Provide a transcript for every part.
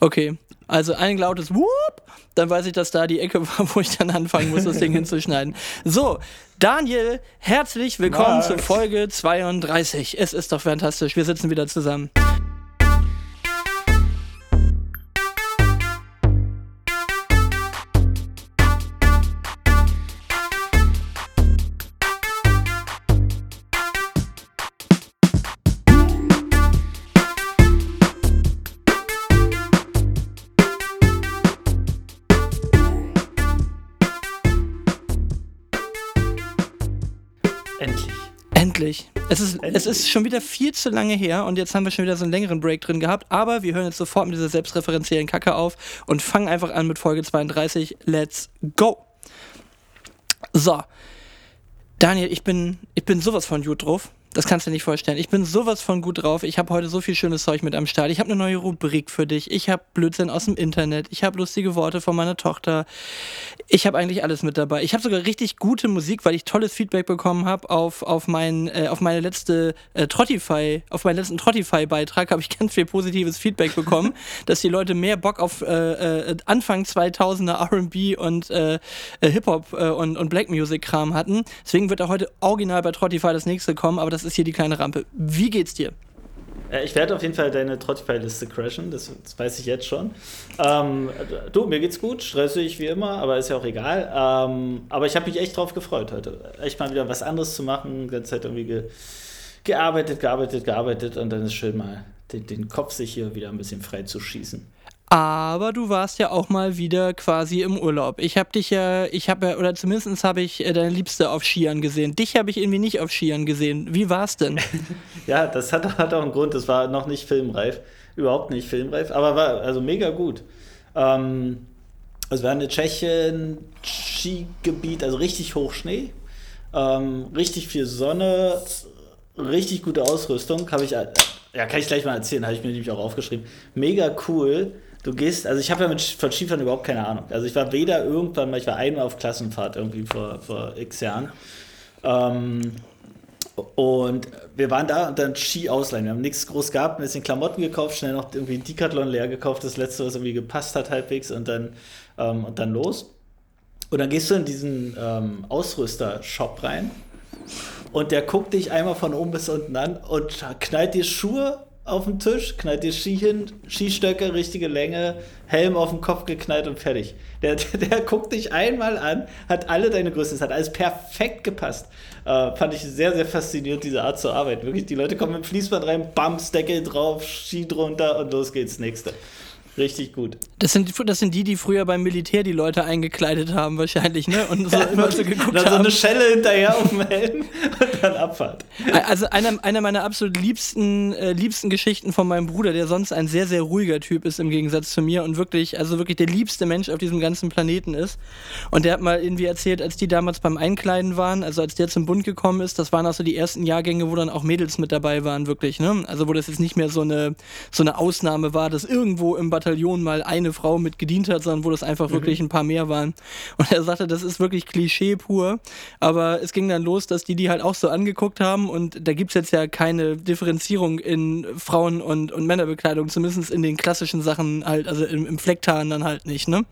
Okay. Also ein lautes Whoop, dann weiß ich, dass da die Ecke war, wo ich dann anfangen muss, das Ding hinzuschneiden. So, Daniel, herzlich willkommen Max. zu Folge 32. Es ist doch fantastisch, wir sitzen wieder zusammen. Es ist, schon wieder viel zu lange her und jetzt haben wir schon wieder so einen längeren Break drin gehabt, aber wir hören jetzt sofort mit dieser selbstreferenziellen Kacke auf und fangen einfach an mit Folge 32. Let's go! So. Daniel, ich bin, ich bin sowas von gut drauf. Das kannst du dir nicht vorstellen. Ich bin sowas von gut drauf. Ich habe heute so viel schönes Zeug mit am Start. Ich habe eine neue Rubrik für dich. Ich habe Blödsinn aus dem Internet. Ich habe lustige Worte von meiner Tochter. Ich habe eigentlich alles mit dabei. Ich habe sogar richtig gute Musik, weil ich tolles Feedback bekommen habe auf, auf, mein, äh, auf meine letzte äh, Trottify, auf meinen letzten Trottify-Beitrag habe ich ganz viel positives Feedback bekommen, dass die Leute mehr Bock auf äh, äh, Anfang 2000er R&B und äh, äh, Hip-Hop und, und Black Music-Kram hatten. Deswegen wird da heute original bei Trottify das nächste kommen, aber das ist hier die kleine Rampe. Wie geht's dir? Äh, Ich werde auf jeden Fall deine Spotify-Liste crashen, das, das weiß ich jetzt schon. Ähm, du, mir geht's gut, stressig wie immer, aber ist ja auch egal. Ähm, aber ich habe mich echt drauf gefreut heute. Echt mal wieder was anderes zu machen, die ganze Zeit irgendwie ge gearbeitet, gearbeitet, gearbeitet und dann ist schön mal den, den Kopf sich hier wieder ein bisschen frei zu schießen. Aber du warst ja auch mal wieder quasi im Urlaub. Ich habe dich ja, ich habe ja, oder zumindest habe ich äh, deine Liebste auf Skiern gesehen. Dich habe ich irgendwie nicht auf Skiern gesehen. Wie war's denn? Ja, das hat, hat auch einen Grund, das war noch nicht filmreif, überhaupt nicht filmreif, aber war also mega gut. Ähm, also wir waren in Tschechien, Skigebiet, also richtig hoch Schnee, ähm, richtig viel Sonne, richtig gute Ausrüstung, habe ich, äh, ja, kann ich gleich mal erzählen, habe ich mir nämlich auch aufgeschrieben. Mega cool. Du gehst, also ich habe ja mit, von Skifahren überhaupt keine Ahnung. Also ich war weder irgendwann mal, ich war einmal auf Klassenfahrt irgendwie vor, vor x Jahren. Ähm, und wir waren da und dann Ski ausleihen. Wir haben nichts groß gehabt, ein bisschen Klamotten gekauft, schnell noch irgendwie ein Decathlon leer gekauft, das letzte, was irgendwie gepasst hat halbwegs und dann, ähm, und dann los. Und dann gehst du in diesen ähm, Ausrüster-Shop rein und der guckt dich einmal von oben bis unten an und knallt dir Schuhe auf den Tisch, knallt dir Ski hin, Skistöcke, richtige Länge, Helm auf den Kopf geknallt und fertig. Der, der, der guckt dich einmal an, hat alle deine Größen, es hat alles perfekt gepasst. Äh, fand ich sehr, sehr faszinierend, diese Art zu arbeiten. Wirklich, die Leute kommen mit dem Fließband rein, Bams, Deckel drauf, Ski drunter und los geht's, nächste. Richtig gut. Das sind, das sind die, die früher beim Militär die Leute eingekleidet haben, wahrscheinlich, ne? Und so immer so geguckt dann so haben. eine Schelle hinterher auf dem Helm und dann Abfahrt. Also einer, einer meiner absolut liebsten, äh, liebsten Geschichten von meinem Bruder, der sonst ein sehr, sehr ruhiger Typ ist im Gegensatz zu mir und wirklich, also wirklich der liebste Mensch auf diesem ganzen Planeten ist. Und der hat mal irgendwie erzählt, als die damals beim Einkleiden waren, also als der zum Bund gekommen ist, das waren auch so die ersten Jahrgänge, wo dann auch Mädels mit dabei waren, wirklich, ne? Also wo das jetzt nicht mehr so eine, so eine Ausnahme war, dass irgendwo im Bataillon mal eine Frau mit gedient hat, sondern wo das einfach wirklich ein paar mehr waren. Und er sagte, das ist wirklich Klischee pur. Aber es ging dann los, dass die die halt auch so angeguckt haben und da gibt's jetzt ja keine Differenzierung in Frauen- und, und Männerbekleidung, zumindest in den klassischen Sachen halt, also im, im Flecktarn dann halt nicht, ne?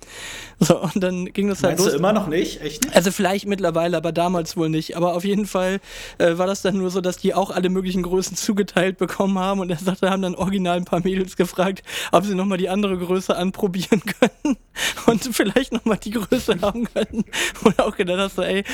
So, und dann ging das halt Meinst los. du immer noch nicht? Echt nicht? Also vielleicht mittlerweile, aber damals wohl nicht. Aber auf jeden Fall äh, war das dann nur so, dass die auch alle möglichen Größen zugeteilt bekommen haben. Und er sagte, haben dann original ein paar Mädels gefragt, ob sie nochmal die andere Größe anprobieren können und vielleicht nochmal die Größe haben können. Und auch gedacht hast, so, ey,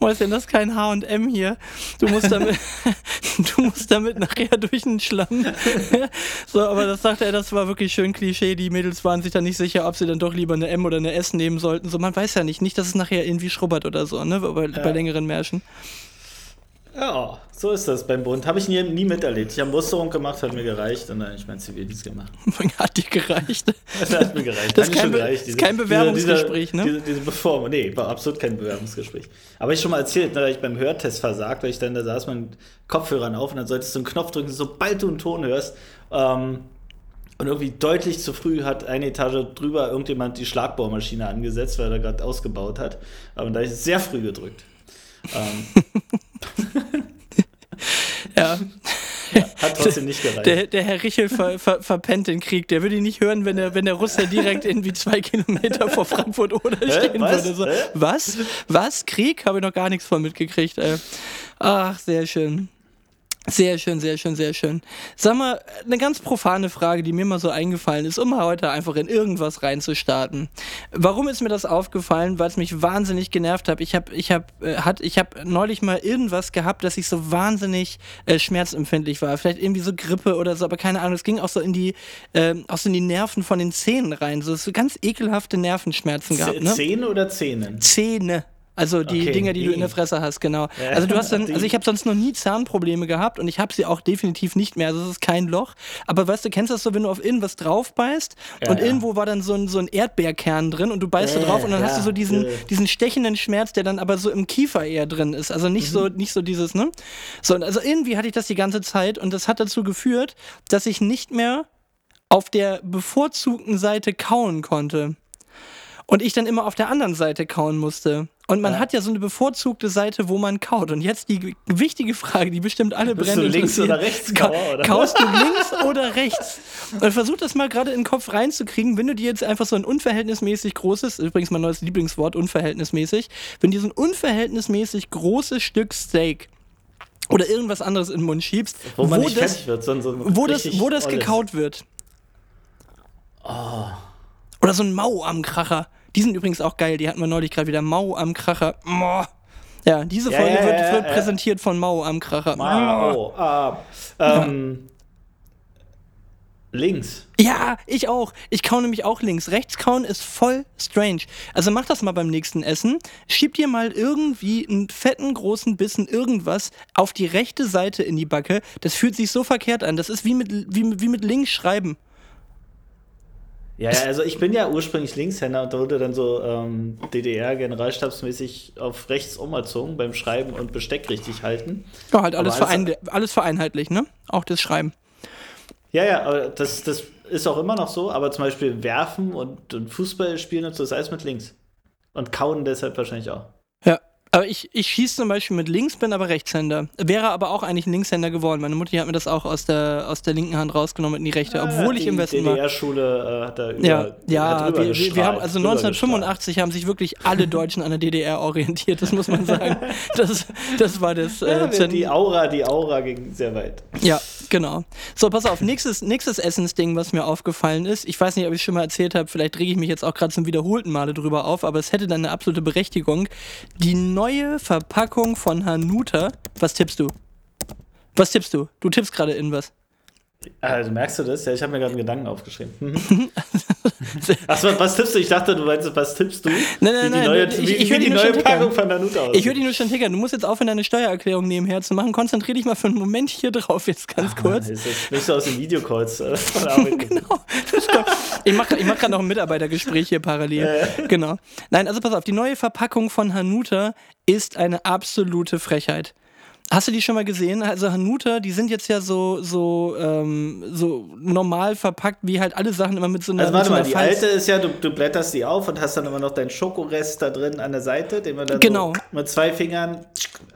was ist denn das kein H&M hier? Du musst damit, du musst damit nachher durch den Schlamm. so, aber das sagte er, das war wirklich schön Klischee. Die Mädels waren sich dann nicht sicher, ob sie dann doch lieber eine M oder eine S nehmen sollten. So, man weiß ja nicht, nicht, dass es nachher irgendwie schrubbert oder so, ne, bei, bei längeren Märschen. Ja, so ist das beim Bund. Habe ich nie, nie miterlebt. Ich habe Musterung gemacht, hat mir gereicht und dann habe ich mein Zivildienst gemacht. Hat dir gereicht. Das hat mir gereicht. Das ist kein Be- gereicht. ist kein Bewerbungsgespräch, diese, ne? Diese, diese Beform nee, war absolut kein Bewerbungsgespräch. Aber ich schon mal erzählt, ne, da ich beim Hörtest versagt, weil ich dann, da saß mit Kopfhörern auf und dann solltest du einen Knopf drücken, sobald du einen Ton hörst. Ähm, und irgendwie deutlich zu früh hat eine Etage drüber irgendjemand die Schlagbohrmaschine angesetzt, weil er gerade ausgebaut hat. Aber da habe ich sehr früh gedrückt. Ähm, Ja. Ja, hat trotzdem nicht gereicht. Der, der Herr Richel ver, ver, verpennt den Krieg. Der würde ihn nicht hören, wenn der, wenn der Russe direkt irgendwie zwei Kilometer vor Frankfurt oder stehen Was? würde. So, was? Was? Krieg? Habe ich noch gar nichts von mitgekriegt. Ey. Ach, sehr schön. Sehr schön, sehr schön, sehr schön. Sag mal, eine ganz profane Frage, die mir mal so eingefallen ist, um mal heute einfach in irgendwas reinzustarten. Warum ist mir das aufgefallen? Weil es mich wahnsinnig genervt hat. Ich habe ich hab, äh, hat, ich hab neulich mal irgendwas gehabt, dass ich so wahnsinnig äh, schmerzempfindlich war. Vielleicht irgendwie so Grippe oder so, aber keine Ahnung. Es ging auch so in die, äh, auch so in die Nerven von den Zähnen rein. So, so ganz ekelhafte Nervenschmerzen gehabt. Ne? Zähne oder Zähnen? Zähne. Also die Okay, Dinger, die du in der Fresse hast, genau. Ja, Also du hast dann, also ich habe sonst noch nie Zahnprobleme gehabt und ich habe sie auch definitiv nicht mehr. Also es ist kein Loch. Aber weißt du, kennst du das so, wenn du auf irgendwas drauf beißt Ja, und ja. irgendwo war dann so ein, so ein Erdbeerkern drin und du beißt da Äh, drauf und dann hast du so diesen, diesen stechenden Schmerz, der dann aber so im Kiefer eher drin ist. Also nicht so, Mhm. nicht so dieses, ne? So, also irgendwie hatte ich das die ganze Zeit und das hat dazu geführt, dass ich nicht mehr auf der bevorzugten Seite kauen konnte. Und ich dann immer auf der anderen Seite kauen musste. Und man Ja. hat ja so eine bevorzugte Seite, wo man kaut. Und jetzt die wichtige Frage, die bestimmt alle Bist brennen du links oder rechts Ka Kauer, oder? Kaust du links oder rechts? Und versuch das mal gerade in den Kopf reinzukriegen, wenn du dir jetzt einfach so ein unverhältnismäßig großes, übrigens mein neues Lieblingswort, unverhältnismäßig, wenn du dir so ein unverhältnismäßig großes Stück Steak oder irgendwas anderes in den Mund schiebst, Wo nicht das, wird, so wo das, wo das gekaut wird. Oh. Oder so ein Mau am Kracher. Die sind übrigens auch geil. Die hatten wir neulich gerade wieder. Mau am Kracher. Moah. Ja, diese Ja, Folge ja, wird, ja, wird ja. präsentiert von Mau am Kracher. Mau. Ah. Ähm, Links. Ja, ich auch. Ich kau nämlich auch links. Rechts kauen ist voll strange. Also mach das mal beim nächsten Essen. Schieb dir mal irgendwie einen fetten, großen Bissen irgendwas auf die rechte Seite in die Backe. Das fühlt sich so verkehrt an. Das ist wie mit, wie, wie mit links schreiben. Ja, also ich bin ja ursprünglich Linkshänder und da wurde dann so ähm, DDR-generalstabsmäßig auf rechts umerzogen beim Schreiben und Besteck richtig halten. Ja, halt alles- verein alles vereinheitlich, ne? Auch das Schreiben. Ja, ja, aber das, das ist auch immer noch so, aber zum Beispiel werfen und, und Fußball spielen und so ist alles mit links. Und kauen deshalb wahrscheinlich auch. Ja. Aber ich, ich schieße zum Beispiel mit links, bin aber Rechtshänder. Wäre aber auch eigentlich ein Linkshänder geworden. Meine Mutti hat mir das auch aus der, aus der linken Hand rausgenommen in die rechte, obwohl ich im Westen war. Die DDR-Schule äh, hat da über, Ja, ja, wir, wir, haben, also drüber 1985 haben sich wirklich alle Deutschen an der DDR orientiert, das muss man sagen. Das, das war das. Äh, Ja, die Aura, die Aura ging sehr weit. ja, genau. So, pass auf, nächstes, nächstes Essensding, was mir aufgefallen ist. Ich weiß nicht, ob ich es schon mal erzählt habe, vielleicht rege ich mich jetzt auch gerade zum wiederholten Male drüber auf, aber es hätte dann eine absolute Berechtigung. Die neue Verpackung von Hanuta. Was tippst du? Was tippst du? Du tippst gerade in was. Also merkst du das? Ja, ich habe mir gerade einen Gedanken aufgeschrieben. Mhm. Achso, was tippst du? Ich dachte, du meinst, was tippst du? Nein, nein, wie die nein, neue, ich- wie, ich wie hör die die neue. Packung von Nanuta aussieht. Ich höre dich nur schon tickern. Du musst jetzt aufhören, deine Steuererklärung nebenher zu machen. Konzentrier dich mal für einen Moment hier drauf, jetzt ganz kurz. Ist das nicht so aus den Videocalls äh, von Arbeit? Genau. Ich mache ich mach gerade noch ein Mitarbeitergespräch hier parallel. Genau. Nein, also pass auf, die neue Verpackung von Hanuta ist eine absolute Frechheit. Hast du die schon mal gesehen? Also Hanuta, die sind jetzt ja so, so, ähm, so normal verpackt, wie halt alle Sachen immer mit so einer Also warte mal, so die einer Falz- alte ist ja, du, du blätterst die auf und hast dann immer noch deinen Schokorest da drin an der Seite, den man dann Genau. so mit zwei Fingern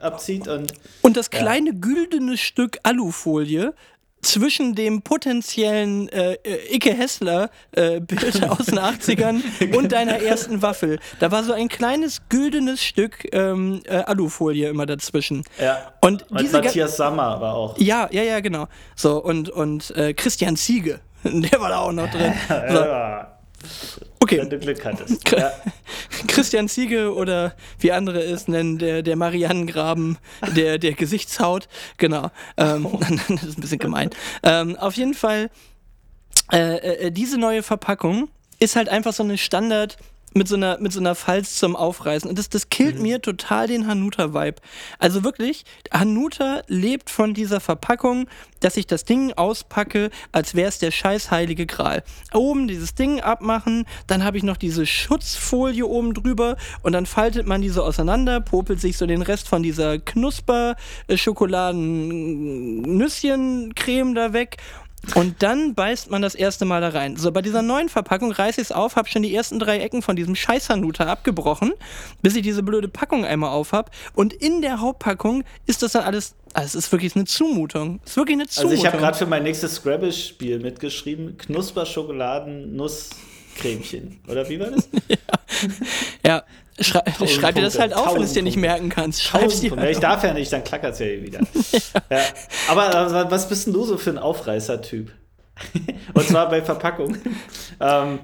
abzieht und Und das kleine güldene Stück Alufolie zwischen dem potenziellen äh, äh, Icke Hessler äh, aus den 80ern und deiner ersten Waffel. Da war so ein kleines güldenes Stück ähm, äh, Alufolie immer dazwischen. ja. Und Und diese Matthias Sammer war auch. ja, ja, ja, genau. So, und, und äh, Christian Ziege, der war da auch noch drin. So, Ja, okay. wenn du Glück hattest. Ja. Christian Ziege oder wie andere es nennen, der, der Marianengraben der, der Gesichtshaut. Genau. Ähm, das ist ein bisschen gemein. Ähm, auf jeden Fall, äh, äh, diese neue Verpackung ist halt einfach so eine Standard mit so einer, mit so einer Falz zum Aufreißen. Und das, das killt mir total den Hanuta-Vibe. Also wirklich, Hanuta lebt von dieser Verpackung, dass ich das Ding auspacke, als wäre es der scheiß heilige Gral. Oben dieses Ding abmachen, dann habe ich noch diese Schutzfolie oben drüber und dann faltet man die so auseinander, popelt sich so den Rest von dieser Knusper-Schokoladen-Nüsschen-Creme da weg und dann beißt man das erste Mal da rein. So, bei dieser neuen Verpackung reiße ich es auf, habe schon die ersten drei Ecken von diesem scheiß Hanuta abgebrochen, bis ich diese blöde Packung einmal auf habe. Und in der Hauptpackung ist das dann alles Also es ist wirklich eine Zumutung. Es ist wirklich eine Zumutung. Also ich habe gerade für mein nächstes Scrabble-Spiel mitgeschrieben, Knusper-Schokoladen-Nuss-Cremchen. Oder wie war das? ja. Schrei schreib dir das halt auf, wenn du es dir nicht merken kannst. Schreib's dir halt ja, ich darf ja nicht, dann klackert es ja wieder. ja. Aber, aber was bist denn du so für ein Aufreißer-Typ? Und zwar bei Verpackung. ähm,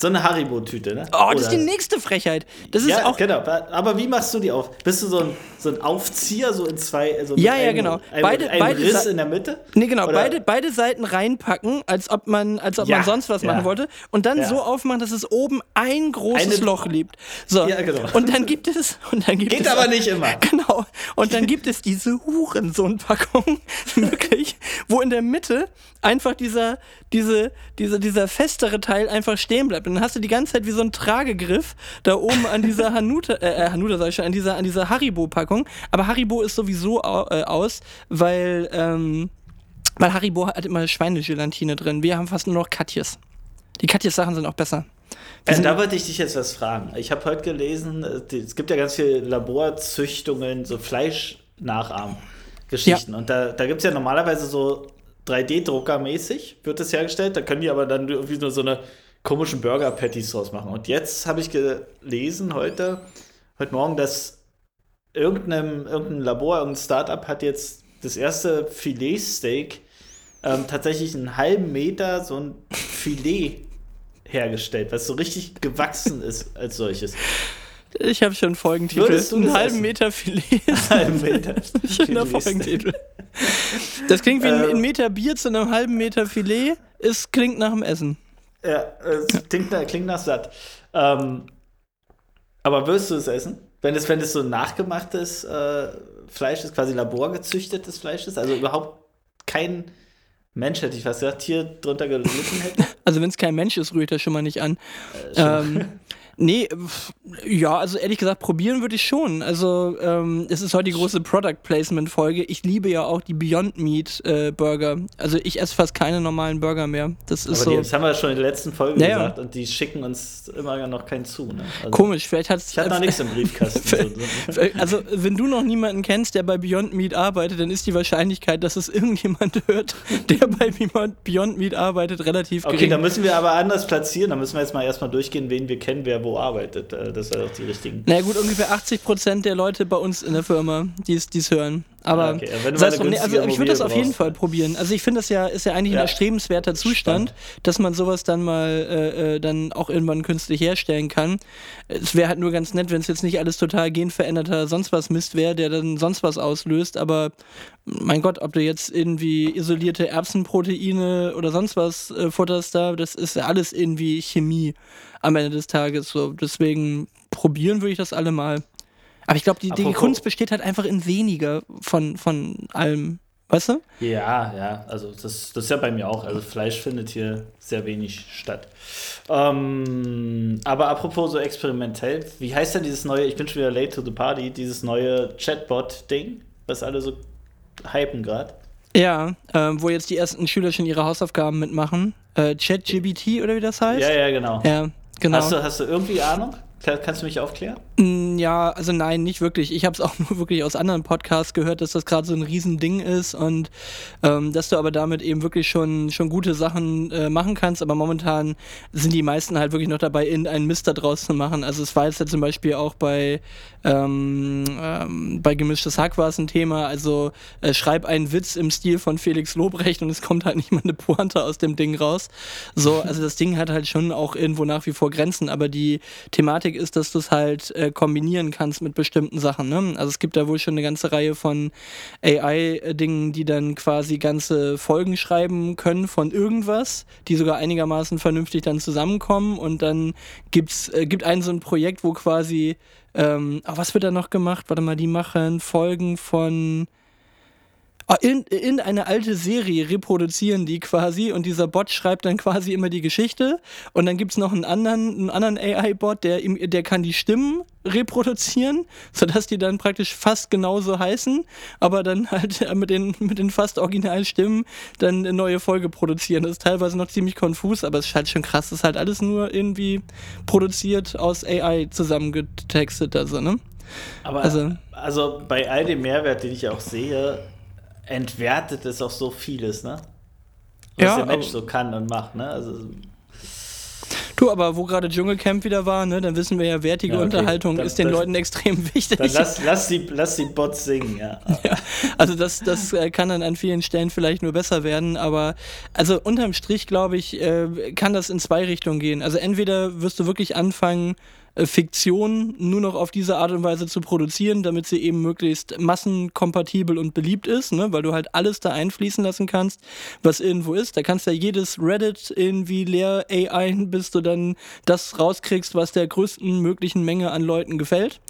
so eine Haribo-Tüte, ne? Oh, das ist die nächste Frechheit. Das ist ja, auch. genau. Aber wie machst du die auf? Bist du so ein, so ein Aufzieher, so in zwei. So ja, ja, genau. Ein, beide, ein beide Riss in der Mitte? Nee, genau. Beide, beide Seiten reinpacken, als ob man, als ob ja, man sonst was ja. machen wollte. Und dann so aufmachen, dass es oben ein großes Eine, Loch liebt. So. Ja, genau. Und dann gibt es. Und dann gibt Geht es, aber nicht immer. Genau. Und dann gibt es diese Hurensohn-Packung, wirklich, wo in der Mitte einfach dieser, diese, dieser, dieser festere Teil einfach stehen bleibt. Und dann hast du die ganze Zeit wie so ein Tragegriff da oben an dieser Hanuta, äh, äh, Hanuta sag ich schon, an dieser, an dieser Haribo-Packung. Aber Haribo ist sowieso äh, aus, weil, ähm, weil Haribo hat immer Schweinegelatine drin. Wir haben fast nur noch Katjes. Die Katjes-Sachen sind auch besser. Äh, da wollte ich dich jetzt was fragen. Ich habe heute gelesen, äh, es gibt ja ganz viele Laborzüchtungen, so Fleischnachahmen-Geschichten. Ja. Und da, da gibt es ja normalerweise so 3D-Drucker mäßig, wird das hergestellt. Da können die aber dann irgendwie nur so eine komischen Burger-Patties draus machen. Und jetzt habe ich gelesen heute, heute Morgen, dass irgendein, irgendein Labor, irgendein Startup hat jetzt das erste Filetsteak ähm, tatsächlich einen halben Meter so ein Filet hergestellt, was so richtig gewachsen ist als solches. Ich habe schon Folgentitel. Würdest du einen halben Meter Filet. Einen halben Meter. Schöner Folgentitel. Das klingt wie ein, ein, ähm. Meter Bier zu einem halben Meter Filet. Es klingt nach dem Essen. Ja, es klingt, klingt nach satt. Ähm, aber wirst du es essen? Wenn es, wenn es so nachgemachtes äh, Fleisch ist, quasi laborgezüchtetes Fleisch ist, also überhaupt kein Mensch, hätte ich fast gesagt, Tier drunter gelitten hätte? Also wenn es kein Mensch ist, rührt er schon mal nicht an. Äh, ähm, Nee, ja, also ehrlich gesagt, probieren würde ich schon. Also, ähm, es ist heute die große Product Placement Folge. Ich liebe ja auch die Beyond Meat äh, Burger. Also, ich esse fast keine normalen Burger mehr. Das ist Aber so. Die, das haben wir schon in der letzten Folge naja. gesagt und die schicken uns immer noch keinen zu. Ne? Also, Komisch, vielleicht hat es. Ich hatte noch nichts im Briefkasten. also, wenn du noch niemanden kennst, der bei Beyond Meat arbeitet, dann ist die Wahrscheinlichkeit, dass es irgendjemand hört, der bei Beyond Meat arbeitet, relativ okay, gering. Okay, da müssen wir aber anders platzieren. Da müssen wir jetzt mal erstmal durchgehen, wen wir kennen, wer wo arbeitet. Äh, das sind auch die richtigen. Na naja, gut, ungefähr 80 Prozent der Leute bei uns in der Firma, die es hören. Aber ah, okay. heißt, nee, also ich würde das auf jeden Fall probieren. Also ich finde das ja ist ja eigentlich ja. ein erstrebenswerter Zustand, Spannend. dass man sowas dann mal äh, äh, dann auch irgendwann künstlich herstellen kann. Es wäre halt nur ganz nett, wenn es jetzt nicht alles total genveränderter sonst was Mist wäre, der dann sonst was auslöst. Aber mein Gott, ob du jetzt irgendwie isolierte Erbsenproteine oder sonst was äh, futterst da, das ist ja alles irgendwie Chemie am Ende des Tages. So deswegen probieren würde ich das alle mal. Aber ich glaube, die, die Kunst besteht halt einfach in weniger von, von allem. Weißt du? Ja, ja, also das, das ist ja bei mir auch. Also Fleisch findet hier sehr wenig statt. Ähm, aber apropos so experimentell, wie heißt denn dieses neue, ich bin schon wieder late to the party, dieses neue Chatbot-Ding, was alle so hypen gerade? Ja, ähm, wo jetzt die ersten Schüler schon ihre Hausaufgaben mitmachen. Äh, ChatGBT oder wie das heißt? Ja, ja, genau. Ja, genau. Hast du, hast du irgendwie Ahnung? Kannst du mich aufklären? Mm, ja, also nein, nicht wirklich. Ich habe es auch nur wirklich aus anderen Podcasts gehört, dass das gerade so ein Riesending ist und ähm, dass du aber damit eben wirklich schon, schon gute Sachen äh, machen kannst. Aber momentan sind die meisten halt wirklich noch dabei, irgendeinen Mist da draus zu machen. Also es war jetzt ja zum Beispiel auch bei, ähm, ähm, bei Gemischtes Hack war es ein Thema. Also äh, schreib einen Witz im Stil von Felix Lobrecht und es kommt halt nicht mal eine Pointe aus dem Ding raus. So, also das Ding hat halt schon auch irgendwo nach wie vor Grenzen, aber die Thematik Thematik ist, dass du es halt äh, kombinieren kannst mit bestimmten Sachen. Ne? Also es gibt da wohl schon eine ganze Reihe von AI-Dingen, die dann quasi ganze Folgen schreiben können von irgendwas, die sogar einigermaßen vernünftig dann zusammenkommen und dann gibt's, äh, gibt einen so ein Projekt, wo quasi, ähm, oh, was wird da noch gemacht? Warte mal, die machen Folgen von in, in eine alte Serie reproduzieren die quasi und dieser Bot schreibt dann quasi immer die Geschichte und dann gibt es noch einen anderen, einen anderen AI-Bot, der, der kann die Stimmen reproduzieren, sodass die dann praktisch fast genauso heißen, aber dann halt mit den, mit den fast originalen Stimmen dann eine neue Folge produzieren. Das ist teilweise noch ziemlich konfus, aber es ist halt schon krass. Das ist halt alles nur irgendwie produziert aus AI zusammengetextet, also, ne? Aber also, also bei all dem Mehrwert, den ich auch sehe, entwertet es auch so vieles, ne? Was ja, der Mensch so kann und macht, ne? Also Du, aber wo gerade Dschungelcamp wieder war, ne, dann wissen wir ja, wertige ja, okay. Unterhaltung dann, ist den das, Leuten extrem wichtig. Dann lass, lass, die, lass die Bots singen, ja. ja also das, das äh, kann dann an vielen Stellen vielleicht nur besser werden, aber also unterm Strich, glaube ich, äh, kann das in zwei Richtungen gehen. Also entweder wirst du wirklich anfangen, Fiktion nur noch auf diese Art und Weise zu produzieren, damit sie eben möglichst massenkompatibel und beliebt ist, ne? weil du halt alles da einfließen lassen kannst, was irgendwo ist. Da kannst du ja jedes Reddit irgendwie leer AI, bis du dann das rauskriegst, was der größten möglichen Menge an Leuten gefällt.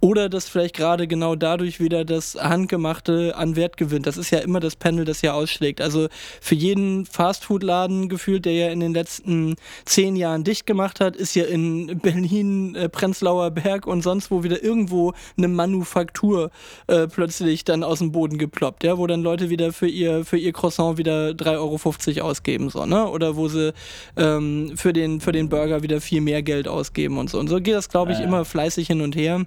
Oder dass vielleicht gerade genau dadurch wieder das Handgemachte an Wert gewinnt. Das ist ja immer das Panel, das ja ausschlägt. Also für jeden Fastfood-Laden gefühlt, der ja in den letzten zehn Jahren dicht gemacht hat, ist ja in Berlin äh, Prenzlauer Berg und sonst wo wieder irgendwo eine Manufaktur äh, plötzlich dann aus dem Boden geploppt, ja, wo dann Leute wieder für ihr, für ihr Croissant wieder 3,50 Euro ausgeben, so, ne? Oder wo sie ähm, für, den, für den Burger wieder viel mehr Geld ausgeben und so. Und so geht das, glaube ich, immer fleißig hin und her.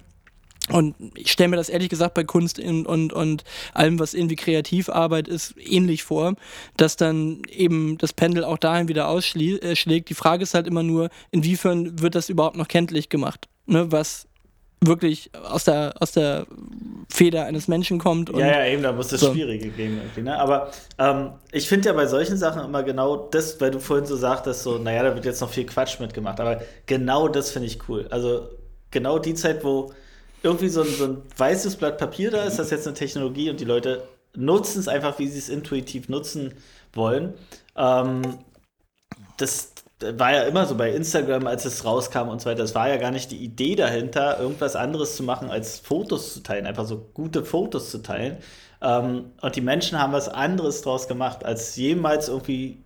Und ich stelle mir das ehrlich gesagt bei Kunst und, und, und allem, was irgendwie Kreativarbeit ist, ähnlich vor, dass dann eben das Pendel auch dahin wieder ausschlägt. Äh, Die Frage ist halt immer nur, inwiefern wird das überhaupt noch kenntlich gemacht? Ne, was wirklich aus der, aus der Feder eines Menschen kommt. ja, ja, eben, da muss es so. Schwierige geben irgendwie. Ne? Aber ähm, ich finde ja bei solchen Sachen immer genau das, weil du vorhin so sagtest, so, naja, da wird jetzt noch viel Quatsch mitgemacht. Aber genau das finde ich cool. Also genau die Zeit, wo irgendwie so ein, so ein weißes Blatt Papier da ist, das jetzt eine Technologie und die Leute nutzen es einfach, wie sie es intuitiv nutzen wollen. Ähm, das war ja immer so bei Instagram, als es rauskam und so weiter. Es war ja gar nicht die Idee dahinter, irgendwas anderes zu machen, als Fotos zu teilen, einfach so gute Fotos zu teilen. Ähm, und die Menschen haben was anderes draus gemacht, als jemals irgendwie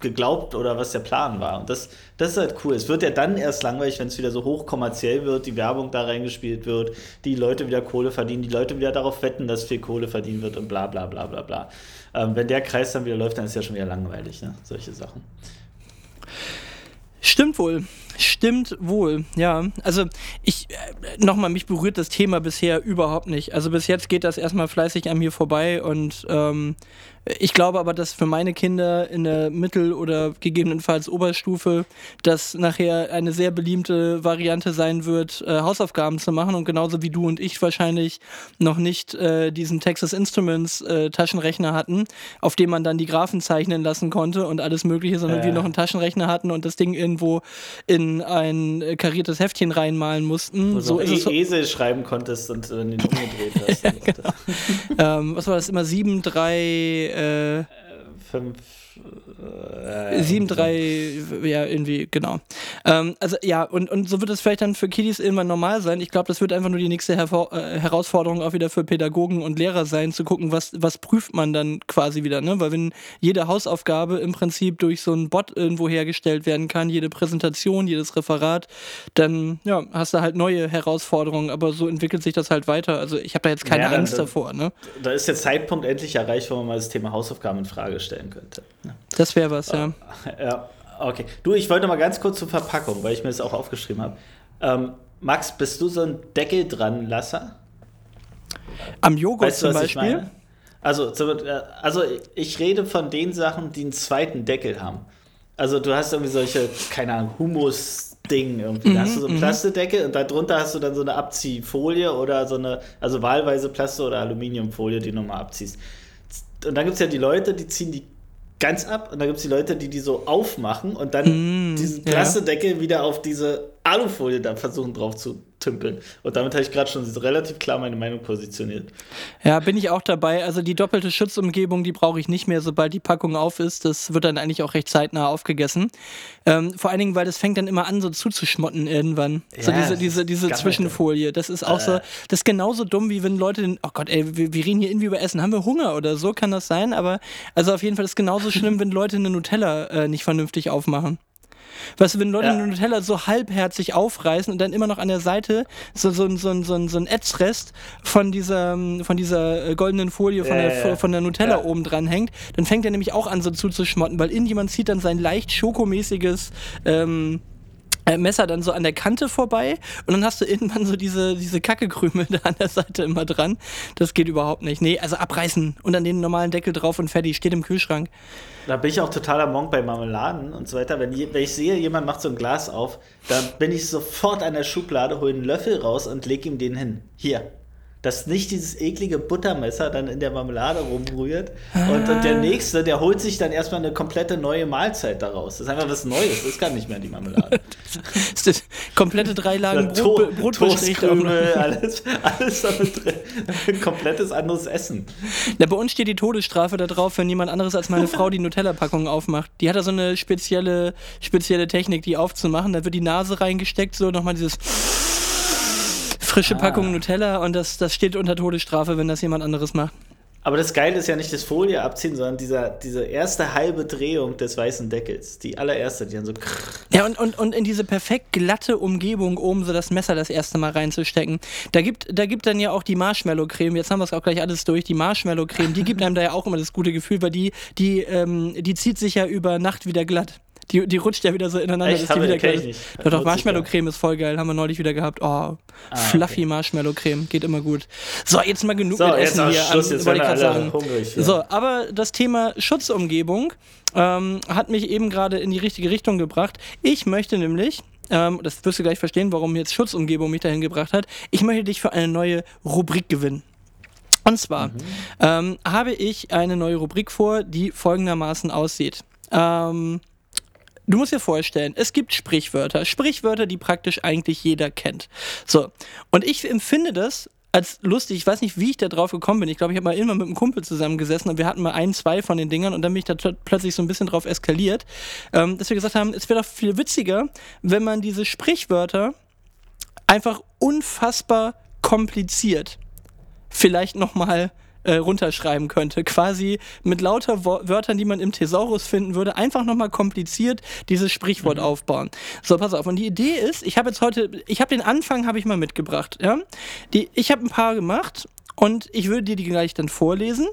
geglaubt oder was der Plan war. Und das, das ist halt cool. Es wird ja dann erst langweilig, wenn es wieder so hochkommerziell wird, die Werbung da reingespielt wird, die Leute wieder Kohle verdienen, die Leute wieder darauf wetten, dass viel Kohle verdient wird und bla bla bla bla bla. Ähm, wenn der Kreis dann wieder läuft, dann ist ja schon wieder langweilig, ne? solche Sachen. Stimmt wohl. Stimmt wohl, ja. Also ich, äh, nochmal, mich berührt das Thema bisher überhaupt nicht. Also bis jetzt geht das erstmal fleißig an mir vorbei und ähm, ich glaube aber, dass für meine Kinder in der Mittel- oder gegebenenfalls Oberstufe das nachher eine sehr beliebte Variante sein wird, äh, Hausaufgaben zu machen. Und genauso wie du und ich wahrscheinlich noch nicht äh, diesen Texas Instruments äh, Taschenrechner hatten, auf dem man dann die Graphen zeichnen lassen konnte und alles Mögliche, sondern wir noch einen Taschenrechner hatten und das Ding irgendwo in ein äh, kariertes Heftchen reinmalen mussten. Wo so ist es so Esel schreiben konntest und dann den umgedreht hast. ja, genau. ähm, was war das immer? 7, 3 äh, fünf. Äh, 7, 3, ja, irgendwie, genau. Ähm, also ja, und, und so wird es vielleicht dann für Kiddies irgendwann normal sein. Ich glaube, das wird einfach nur die nächste Hervor äh, Herausforderung auch wieder für Pädagogen und Lehrer sein, zu gucken, was, was prüft man dann quasi wieder, ne? Weil wenn jede Hausaufgabe im Prinzip durch so einen Bot irgendwo hergestellt werden kann, jede Präsentation, jedes Referat, dann ja, hast du halt neue Herausforderungen, aber so entwickelt sich das halt weiter. Also ich habe da jetzt keine ja, Angst da, davor, ne? Da ist der Zeitpunkt endlich erreicht, wo man mal das Thema Hausaufgaben in Frage stellen könnte. Das wäre was, ja. Ja, okay. Du, ich wollte mal ganz kurz zur Verpackung, weil ich mir das auch aufgeschrieben habe. Ähm, Max, bist du so ein Deckel dran Lasser? Am Joghurt weißt du, zum Beispiel? Also, äh, also ich rede von den Sachen, die einen zweiten Deckel haben. Also du hast irgendwie solche, keine Ahnung, Humus-Ding irgendwie. da hast du so eine mhm, mhm. Plastedeckel und darunter hast du dann so eine Abziehfolie oder so eine, also wahlweise Plastik- oder Aluminiumfolie, die du nochmal abziehst. Und dann gibt es ja die Leute, die ziehen die ganz ab und dann gibt es die Leute, die die so aufmachen und dann mm, diesen Plastedeckel ja. wieder auf diese Alufolie da versuchen drauf zu tümpeln. Und damit habe ich gerade schon relativ klar meine Meinung positioniert. Ja, bin ich auch dabei. Also die doppelte Schutzumgebung, die brauche ich nicht mehr, sobald die Packung auf ist. Das wird dann eigentlich auch recht zeitnah aufgegessen. Ähm, vor allen Dingen, weil das fängt dann immer an, so zuzuschmotten irgendwann. Ja, so diese, diese, diese Zwischenfolie. Das ist auch äh. so, das ist genauso dumm, wie wenn Leute den, oh Gott, ey, wir, wir reden hier irgendwie über Essen. Haben wir Hunger oder so? Kann das sein? Aber also auf jeden Fall ist es genauso schlimm, wenn Leute eine Nutella äh, nicht vernünftig aufmachen. Weißt du, wenn Leute ja. Nutella so halbherzig aufreißen und dann immer noch an der Seite so, so, so, so, so ein Ätzrest von dieser, von dieser äh, goldenen Folie von, äh, der, von der Nutella ja. oben dran hängt, dann fängt er nämlich auch an so zuzuschmotten, weil irgendjemand zieht dann sein leicht schokomäßiges ähm, äh, Messer dann so an der Kante vorbei und dann hast du irgendwann so diese, diese Kackekrümel da an der Seite immer dran. Das geht überhaupt nicht. Nee, also abreißen und dann den normalen Deckel drauf und fertig, steht im Kühlschrank. Da bin ich auch totaler Monk bei Marmeladen und so weiter. Wenn, wenn ich sehe, jemand macht so ein Glas auf, dann bin ich sofort an der Schublade, hole einen Löffel raus und leg ihm den hin. Hier, dass nicht dieses eklige Buttermesser dann in der Marmelade rumrührt. Ah. Und, und, der. Nächste, der holt sich dann erstmal eine komplette neue Mahlzeit daraus. Das ist einfach was Neues. Das kann nicht mehr die Marmelade. das ist komplette drei Lagen ja, Brot, Brot Toastkrümel, alles, alles damit drin. Ein komplettes anderes Essen. Na, bei uns steht die Todesstrafe da drauf, wenn jemand anderes als meine Frau die Nutella-Packung aufmacht. Die hat da so eine spezielle, spezielle Technik, die aufzumachen. Da wird die Nase reingesteckt, so nochmal dieses frische ah. Packung Nutella und das, das steht unter Todesstrafe, wenn das jemand anderes macht. Aber das Geile ist ja nicht das Folie abziehen, sondern dieser, diese erste halbe Drehung des weißen Deckels. Die allererste, die dann so. Ja, und, und, und in diese perfekt glatte Umgebung oben so das Messer das erste Mal reinzustecken. Da gibt, da gibt dann ja auch die Marshmallow-Creme, jetzt haben wir es auch gleich alles durch, die Marshmallow-Creme, die gibt einem da ja auch immer das gute Gefühl, weil die, die, ähm, die zieht sich ja über Nacht wieder glatt. Die, die rutscht ja wieder so ineinander. Echt? Ist die wieder geil. Ich nicht. Doch, doch Marshmallow-Creme ist voll geil. Haben wir neulich wieder gehabt. Oh, ah, fluffy okay. Marshmallow-Creme. Geht immer gut. So, jetzt mal genug so, mit Essen hier. Schluss, an, jetzt wollte ich gerade sagen. Hungrig, ja. So, aber das Thema Schutzumgebung ähm, hat mich eben gerade in die richtige Richtung gebracht. Ich möchte nämlich ähm, das wirst du gleich verstehen, warum jetzt Schutzumgebung mich dahin gebracht hat. Ich möchte dich für eine neue Rubrik gewinnen. Und zwar mhm. ähm, habe ich eine neue Rubrik vor, die folgendermaßen aussieht. Ähm, Du musst dir vorstellen, es gibt Sprichwörter. Sprichwörter, die praktisch eigentlich jeder kennt. So. Und ich empfinde das als lustig. Ich weiß nicht, wie ich da drauf gekommen bin. Ich glaube, ich habe mal immer mit einem Kumpel zusammengesessen und wir hatten mal ein, zwei von den Dingern und dann bin ich da plötzlich so ein bisschen drauf eskaliert, ähm, dass wir gesagt haben, es wäre doch viel witziger, wenn man diese Sprichwörter einfach unfassbar kompliziert vielleicht nochmal äh, runterschreiben könnte. Quasi mit lauter Wo Wörtern, die man im Thesaurus finden würde, einfach nochmal kompliziert dieses Sprichwort mhm. aufbauen. So, pass auf. Und die Idee ist, ich habe jetzt heute, ich habe den Anfang, habe ich mal mitgebracht. Ja? Die, ich habe ein paar gemacht und ich würde dir die gleich dann vorlesen.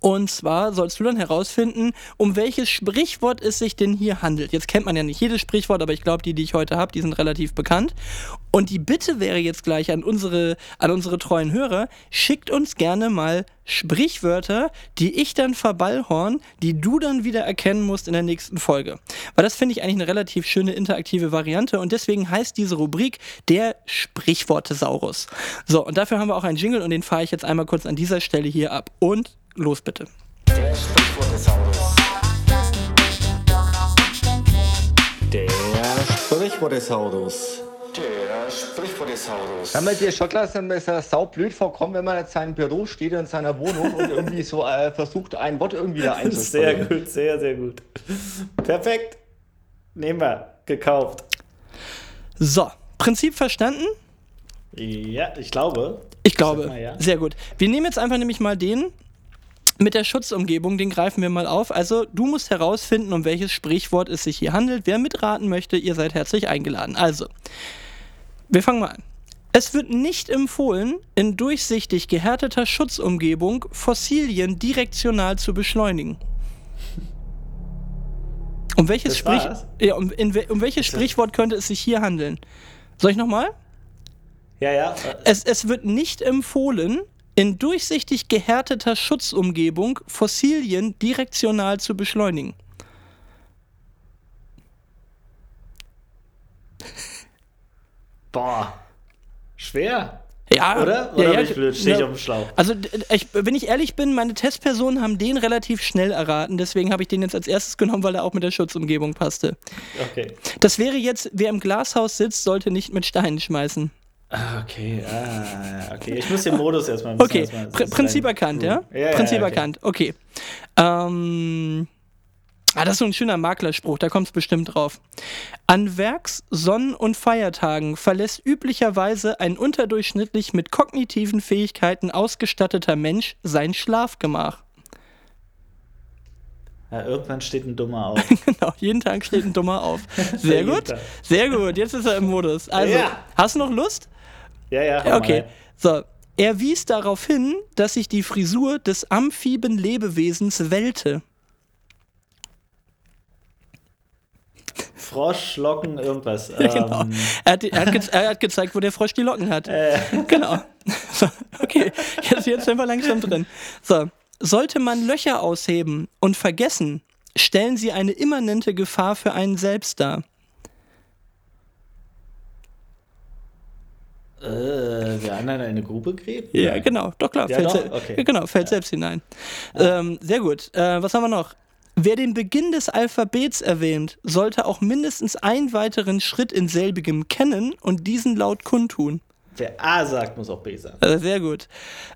Und zwar sollst du dann herausfinden, um welches Sprichwort es sich denn hier handelt. Jetzt kennt man ja nicht jedes Sprichwort, aber ich glaube, die, die ich heute habe, die sind relativ bekannt. Und die Bitte wäre jetzt gleich an unsere, an unsere treuen Hörer, schickt uns gerne mal Sprichwörter, die ich dann verballhorn, die du dann wieder erkennen musst in der nächsten Folge. Weil das finde ich eigentlich eine relativ schöne interaktive Variante und deswegen heißt diese Rubrik der Sprichwortesaurus. So, und dafür haben wir auch einen Jingle und den fahre ich jetzt einmal kurz an dieser Stelle hier ab. Und Los bitte. Der Sprichwortesaurus. Der Sprichwortesaurus. Der Sprichwortesaurus. Kann man dir schon lassen, dass er saublöd vorkommt, wenn man in seinem Büro steht in seiner Wohnung und irgendwie so äh, versucht, ein Wort irgendwie da einzusprechen. Sehr gut, sehr, sehr gut. Perfekt. Nehmen wir. Gekauft. So, Prinzip verstanden? Ja, ich glaube. Ich glaube. Mal, ja. Sehr gut. Wir nehmen jetzt einfach nämlich mal den, mit der Schutzumgebung, den greifen wir mal auf. Also du musst herausfinden, um welches Sprichwort es sich hier handelt. Wer mitraten möchte, ihr seid herzlich eingeladen. Also, wir fangen mal an. Es wird nicht empfohlen, in durchsichtig gehärteter Schutzumgebung Fossilien direktional zu beschleunigen. Um welches, Sprich ja, um, in, um welches Sprichwort könnte es sich hier handeln? Soll ich nochmal? Ja, ja. Es, es wird nicht empfohlen, in durchsichtig gehärteter Schutzumgebung Fossilien direktional zu beschleunigen. Boah, schwer. Ja, oder? Oder ja, bin ich blöd? Stehe ich auf dem Schlauch? Also, ich, wenn ich ehrlich bin, meine Testpersonen haben den relativ schnell erraten. Deswegen habe ich den jetzt als erstes genommen, weil er auch mit der Schutzumgebung passte. Okay. Das wäre jetzt, wer im Glashaus sitzt, sollte nicht mit Steinen schmeißen. Ah, okay, ah, okay. Ich muss den Modus erstmal. Okay, erstmal, Pr Prinzip erkannt, ja? ja? Prinzip ja, okay. erkannt, okay. Ähm, ah, das ist so ein schöner Maklerspruch, da kommt es bestimmt drauf. An Werks-, Sonnen- und Feiertagen verlässt üblicherweise ein unterdurchschnittlich mit kognitiven Fähigkeiten ausgestatteter Mensch sein Schlafgemach. Ja, irgendwann steht ein Dummer auf. genau, jeden Tag steht ein Dummer auf. Sehr gut, sehr gut. Jetzt ist er im Modus. Also, ja. hast du noch Lust? Ja, ja. Okay. Mal. So. Er wies darauf hin, dass sich die Frisur des amphiben Lebewesens wellte. Frosch, Locken, irgendwas. genau. Ähm, Er hat, er, hat ge er hat gezeigt, wo der Frosch die Locken hat. Genau. So, okay, jetzt, jetzt sind wir langsam drin. So, sollte man Löcher ausheben und vergessen, stellen sie eine immanente Gefahr für einen selbst dar. Äh, der andere eine Grube gräbt? Ja, genau. Doch klar, Ja, fällt, doch? Okay. ja, genau, fällt selbst hinein. Ähm, sehr gut. Äh, was haben wir noch? Wer den Beginn des Alphabets erwähnt, sollte auch mindestens einen weiteren Schritt in selbigem kennen und diesen laut kundtun. Wer A sagt, muss auch B sagen. Äh, sehr gut.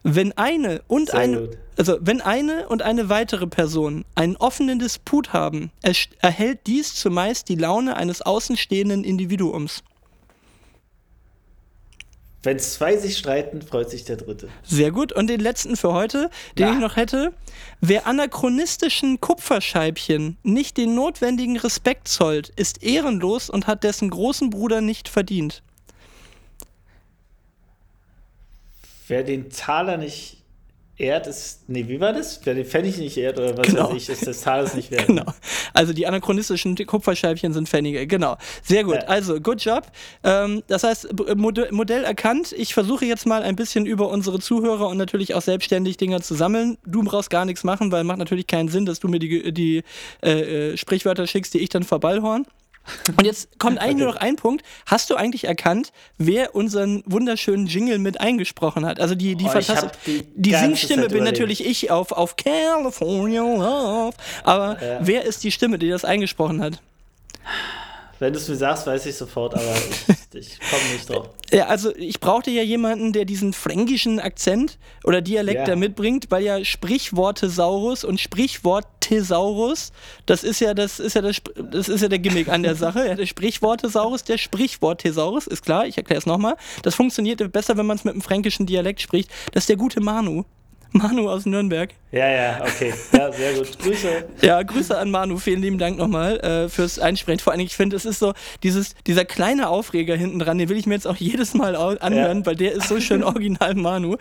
Wenn eine und Sehr eine, gut. also wenn eine und eine weitere Person einen offenen Disput haben, erhält dies zumeist die Laune eines außenstehenden Individuums. Wenn zwei sich streiten, freut sich der Dritte. Sehr gut. Und den letzten für heute, den Ja. ich noch hätte. Wer anachronistischen Kupferscheibchen nicht den notwendigen Respekt zollt, ist ehrenlos und hat dessen großen Bruder nicht verdient. Wer den Taler nicht ehrt, ist. Nee, wie war das? Wer den Pfennig nicht ehrt oder was Genau. weiß ich, ist des Talers nicht wert. Genau. Also die anachronistischen Kupferscheibchen sind Pfennige. Genau. Sehr gut. Ja. Also, good job. Ähm, das heißt, Modell erkannt. Ich versuche jetzt mal ein bisschen über unsere Zuhörer und natürlich auch selbstständig Dinger zu sammeln. Du brauchst gar nichts machen, weil macht natürlich keinen Sinn, dass du mir die, die äh, äh, Sprichwörter schickst, die ich dann verballhorn. Und jetzt kommt eigentlich nur noch ein Punkt. Hast du eigentlich erkannt, wer unseren wunderschönen Jingle mit eingesprochen hat? Also die, die Oh, fantastische. die Die Singstimme bin natürlich ich auf, auf California Love. Aber Ja. wer ist die Stimme, die das eingesprochen hat? Wenn du es mir sagst, weiß ich sofort, aber ich, ich komme nicht drauf. Ja, also ich brauchte ja jemanden, der diesen fränkischen Akzent oder Dialekt Ja. da mitbringt, weil ja Sprichwortesaurus und Sprichwortesaurus, das ist ja das ist ja das, das ist ja der Gimmick an der Sache. Ja, der Sprichwortesaurus, der Sprichwortesaurus, ist klar, ich erkläre es nochmal. Das funktioniert besser, wenn man es mit einem fränkischen Dialekt spricht. Das ist der gute Manu. Manu aus Nürnberg. Ja, ja, okay. Ja, sehr gut. Grüße. Ja, Grüße an Manu, vielen lieben Dank nochmal äh, fürs Einsprechen. Vor allen Dingen, ich finde, es ist so, dieses, dieser kleine Aufreger hinten dran, den will ich mir jetzt auch jedes Mal anhören, Ja. weil der ist so schön original Manu.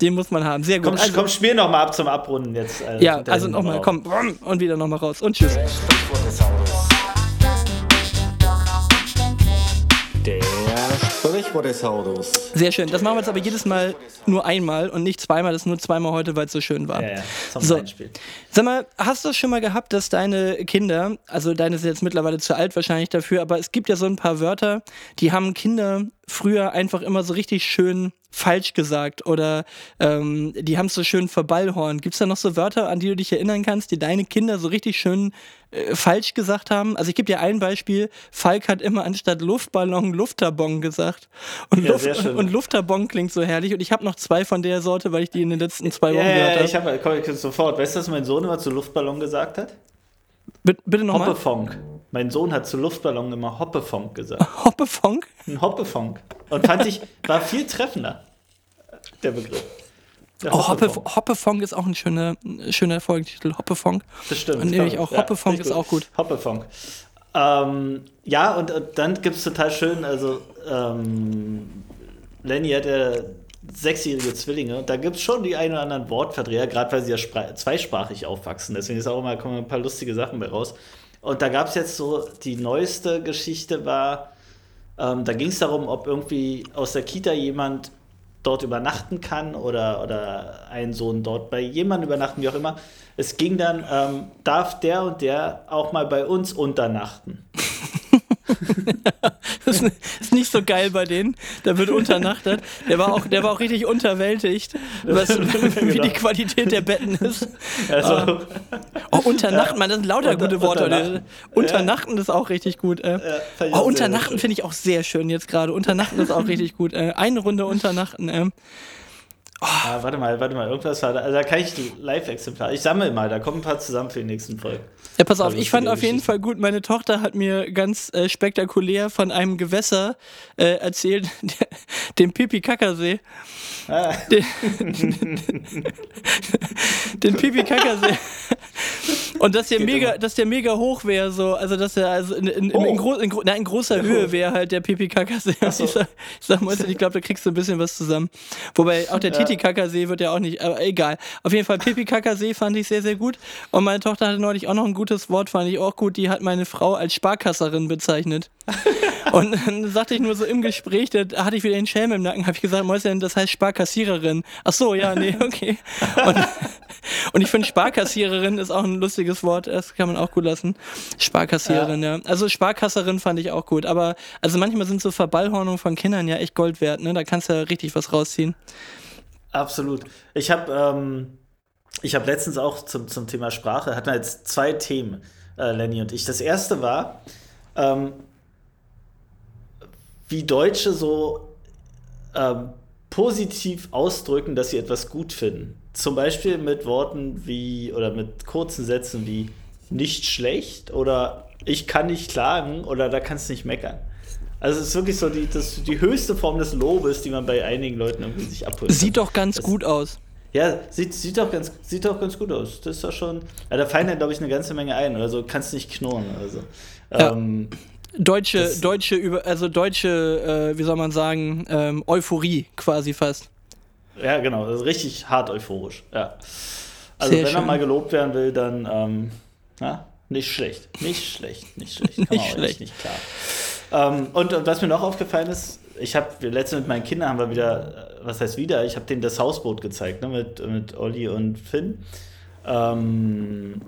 Den muss man haben. Sehr gut. Komm, also, komm spiel noch mal ab zum Abrunden jetzt. äh, ja, also nochmal, komm, und wieder nochmal raus. Und tschüss. Sehr schön. Das machen wir jetzt aber jedes Mal nur einmal und nicht zweimal. Das ist nur zweimal heute, weil es so schön war. Ja, ja, So. Sag mal, hast du das schon mal gehabt, dass deine Kinder, also deine sind jetzt mittlerweile zu alt wahrscheinlich dafür, aber es gibt ja so ein paar Wörter, die haben Kinder früher einfach immer so richtig schön falsch gesagt oder ähm, die haben es so schön verballhorn. Gibt es da noch so Wörter, an die du dich erinnern kannst, die deine Kinder so richtig schön äh, falsch gesagt haben? Also ich gebe dir ein Beispiel. Falk hat immer anstatt Luftballon Luftabon gesagt. Und, Ja, Luft und Luftabon klingt so herrlich. Und ich habe noch zwei von der Sorte, weil ich die in den letzten zwei Wochen Ja, gehört ja, habe. ich habe komm, ich- sofort. Weißt du, was mein Sohn immer zu Luftballon gesagt hat? Bitte, bitte nochmal. Hoppefonk. Mein Sohn hat zu Luftballon immer Hoppefonk gesagt. Hoppefonk? Ein Hoppefonk. Und fand ich, war viel treffender, der Begriff. Der Oh, Hoppe, Hoppefonk. Hoppefonk ist auch ein schöner, ein schöner Folgentitel. Hoppefonk. Das stimmt. Und nehme ich auch. Ja, Hoppefonk ist ich auch gut. Hoppefonk. Ähm, ja, und, und dann gibt es total schön, also ähm, Lenny hat ja sechsjährige Zwillinge und da gibt es schon die ein oder anderen Wortverdreher, gerade weil sie ja spra- zweisprachig aufwachsen. Deswegen ist auch immer, kommen ein paar lustige Sachen bei raus. Und da gab es jetzt so, die neueste Geschichte war, ähm, da ging es darum, ob irgendwie aus der Kita jemand dort übernachten kann oder, oder ein Sohn dort bei jemandem übernachten, wie auch immer. Es ging dann, ähm, darf der und der auch mal bei uns unternachten. Das ist- nicht so geil bei denen. Da wird unternachtet. Der war auch, der war auch richtig unterwältigt, was, wie die Genau. Qualität der Betten ist. Also, Oh, unternachten, man, das sind lauter Unter- gute Worte. unternachten. Unternachten ist auch richtig gut. Äh. ich Oh, unternachten finde ich auch sehr schön jetzt gerade. Unternachten ist auch richtig gut. Äh. Eine Runde unternachten. Äh. Ah, warte mal, warte mal, irgendwas war da. Also da kann ich die Live-Exemplar. Ich sammle mal, da kommen ein paar zusammen für die nächsten Folgen. Ja, pass auf, Also ich fand auf jeden. Fall gut, meine Tochter hat mir ganz äh, spektakulär von einem Gewässer äh, erzählt, dem Pipi-Kackersee. Ah, Den, den Pipi-Kackersee. Und dass der Geht mega, immer. dass der mega hoch wäre, so, also dass er also in, in, in, in, gro in, gro na, in großer Höhe wäre halt der Pipi-Kackersee. so. Ich sag, ich sag mal, ich glaube, da kriegst du ein bisschen was zusammen. Wobei auch der Titel Titicacasee wird ja auch nicht, aber egal. Auf jeden Fall Pipi Kakasee fand ich sehr, sehr gut. Und meine Tochter hatte neulich auch noch ein gutes Wort, fand ich auch gut. Die hat meine Frau als Sparkasserin bezeichnet. und dann sagte ich nur so im Gespräch, da hatte ich wieder den Schelm im Nacken, habe ich gesagt, Mäuschen, das heißt Sparkassiererin. Ach so, ja, nee, okay. Und, und ich finde Sparkassiererin ist auch ein lustiges Wort, das kann man auch gut lassen. Sparkassiererin, ja. ja. Also Sparkasserin fand ich auch gut, aber also manchmal sind so Verballhornungen von Kindern ja echt Gold wert, ne? Da kannst du ja richtig was rausziehen. Absolut. Ich habe ähm, ich hab letztens auch zum, zum Thema Sprache, hatten wir jetzt zwei Themen, äh, Lenny und ich. Das erste war, ähm, wie Deutsche so ähm, positiv ausdrücken, dass sie etwas gut finden. Zum Beispiel mit Worten wie oder mit kurzen Sätzen wie nicht schlecht oder ich kann nicht klagen oder da kannst du nicht meckern. Also es ist wirklich so die, das, die höchste Form des Lobes, die man bei einigen Leuten irgendwie sich abholt. Sieht doch ganz das, gut aus. Ja, sieht, sieht, doch ganz, sieht doch ganz gut aus. Das ist doch schon. Ja, da fallen ja, glaube ich, eine ganze Menge ein. Also kannst nicht knurren. Also. Ja. Ähm, deutsche, deutsche, also deutsche, äh, wie soll man sagen, ähm, Euphorie quasi fast. Ja, genau, das ist richtig hart euphorisch. Ja. Also Sehr wenn schön. er mal gelobt werden will, dann ähm, na, nicht schlecht. Nicht schlecht, nicht schlecht. Kann nicht schlecht. Nicht klar. Ähm, und, und, was mir noch aufgefallen ist, ich habe letztens mit meinen Kindern haben wir wieder, äh, was heißt wieder, ich habe denen das Hausboot gezeigt, ne, mit, mit Olli und Finn. Ähm,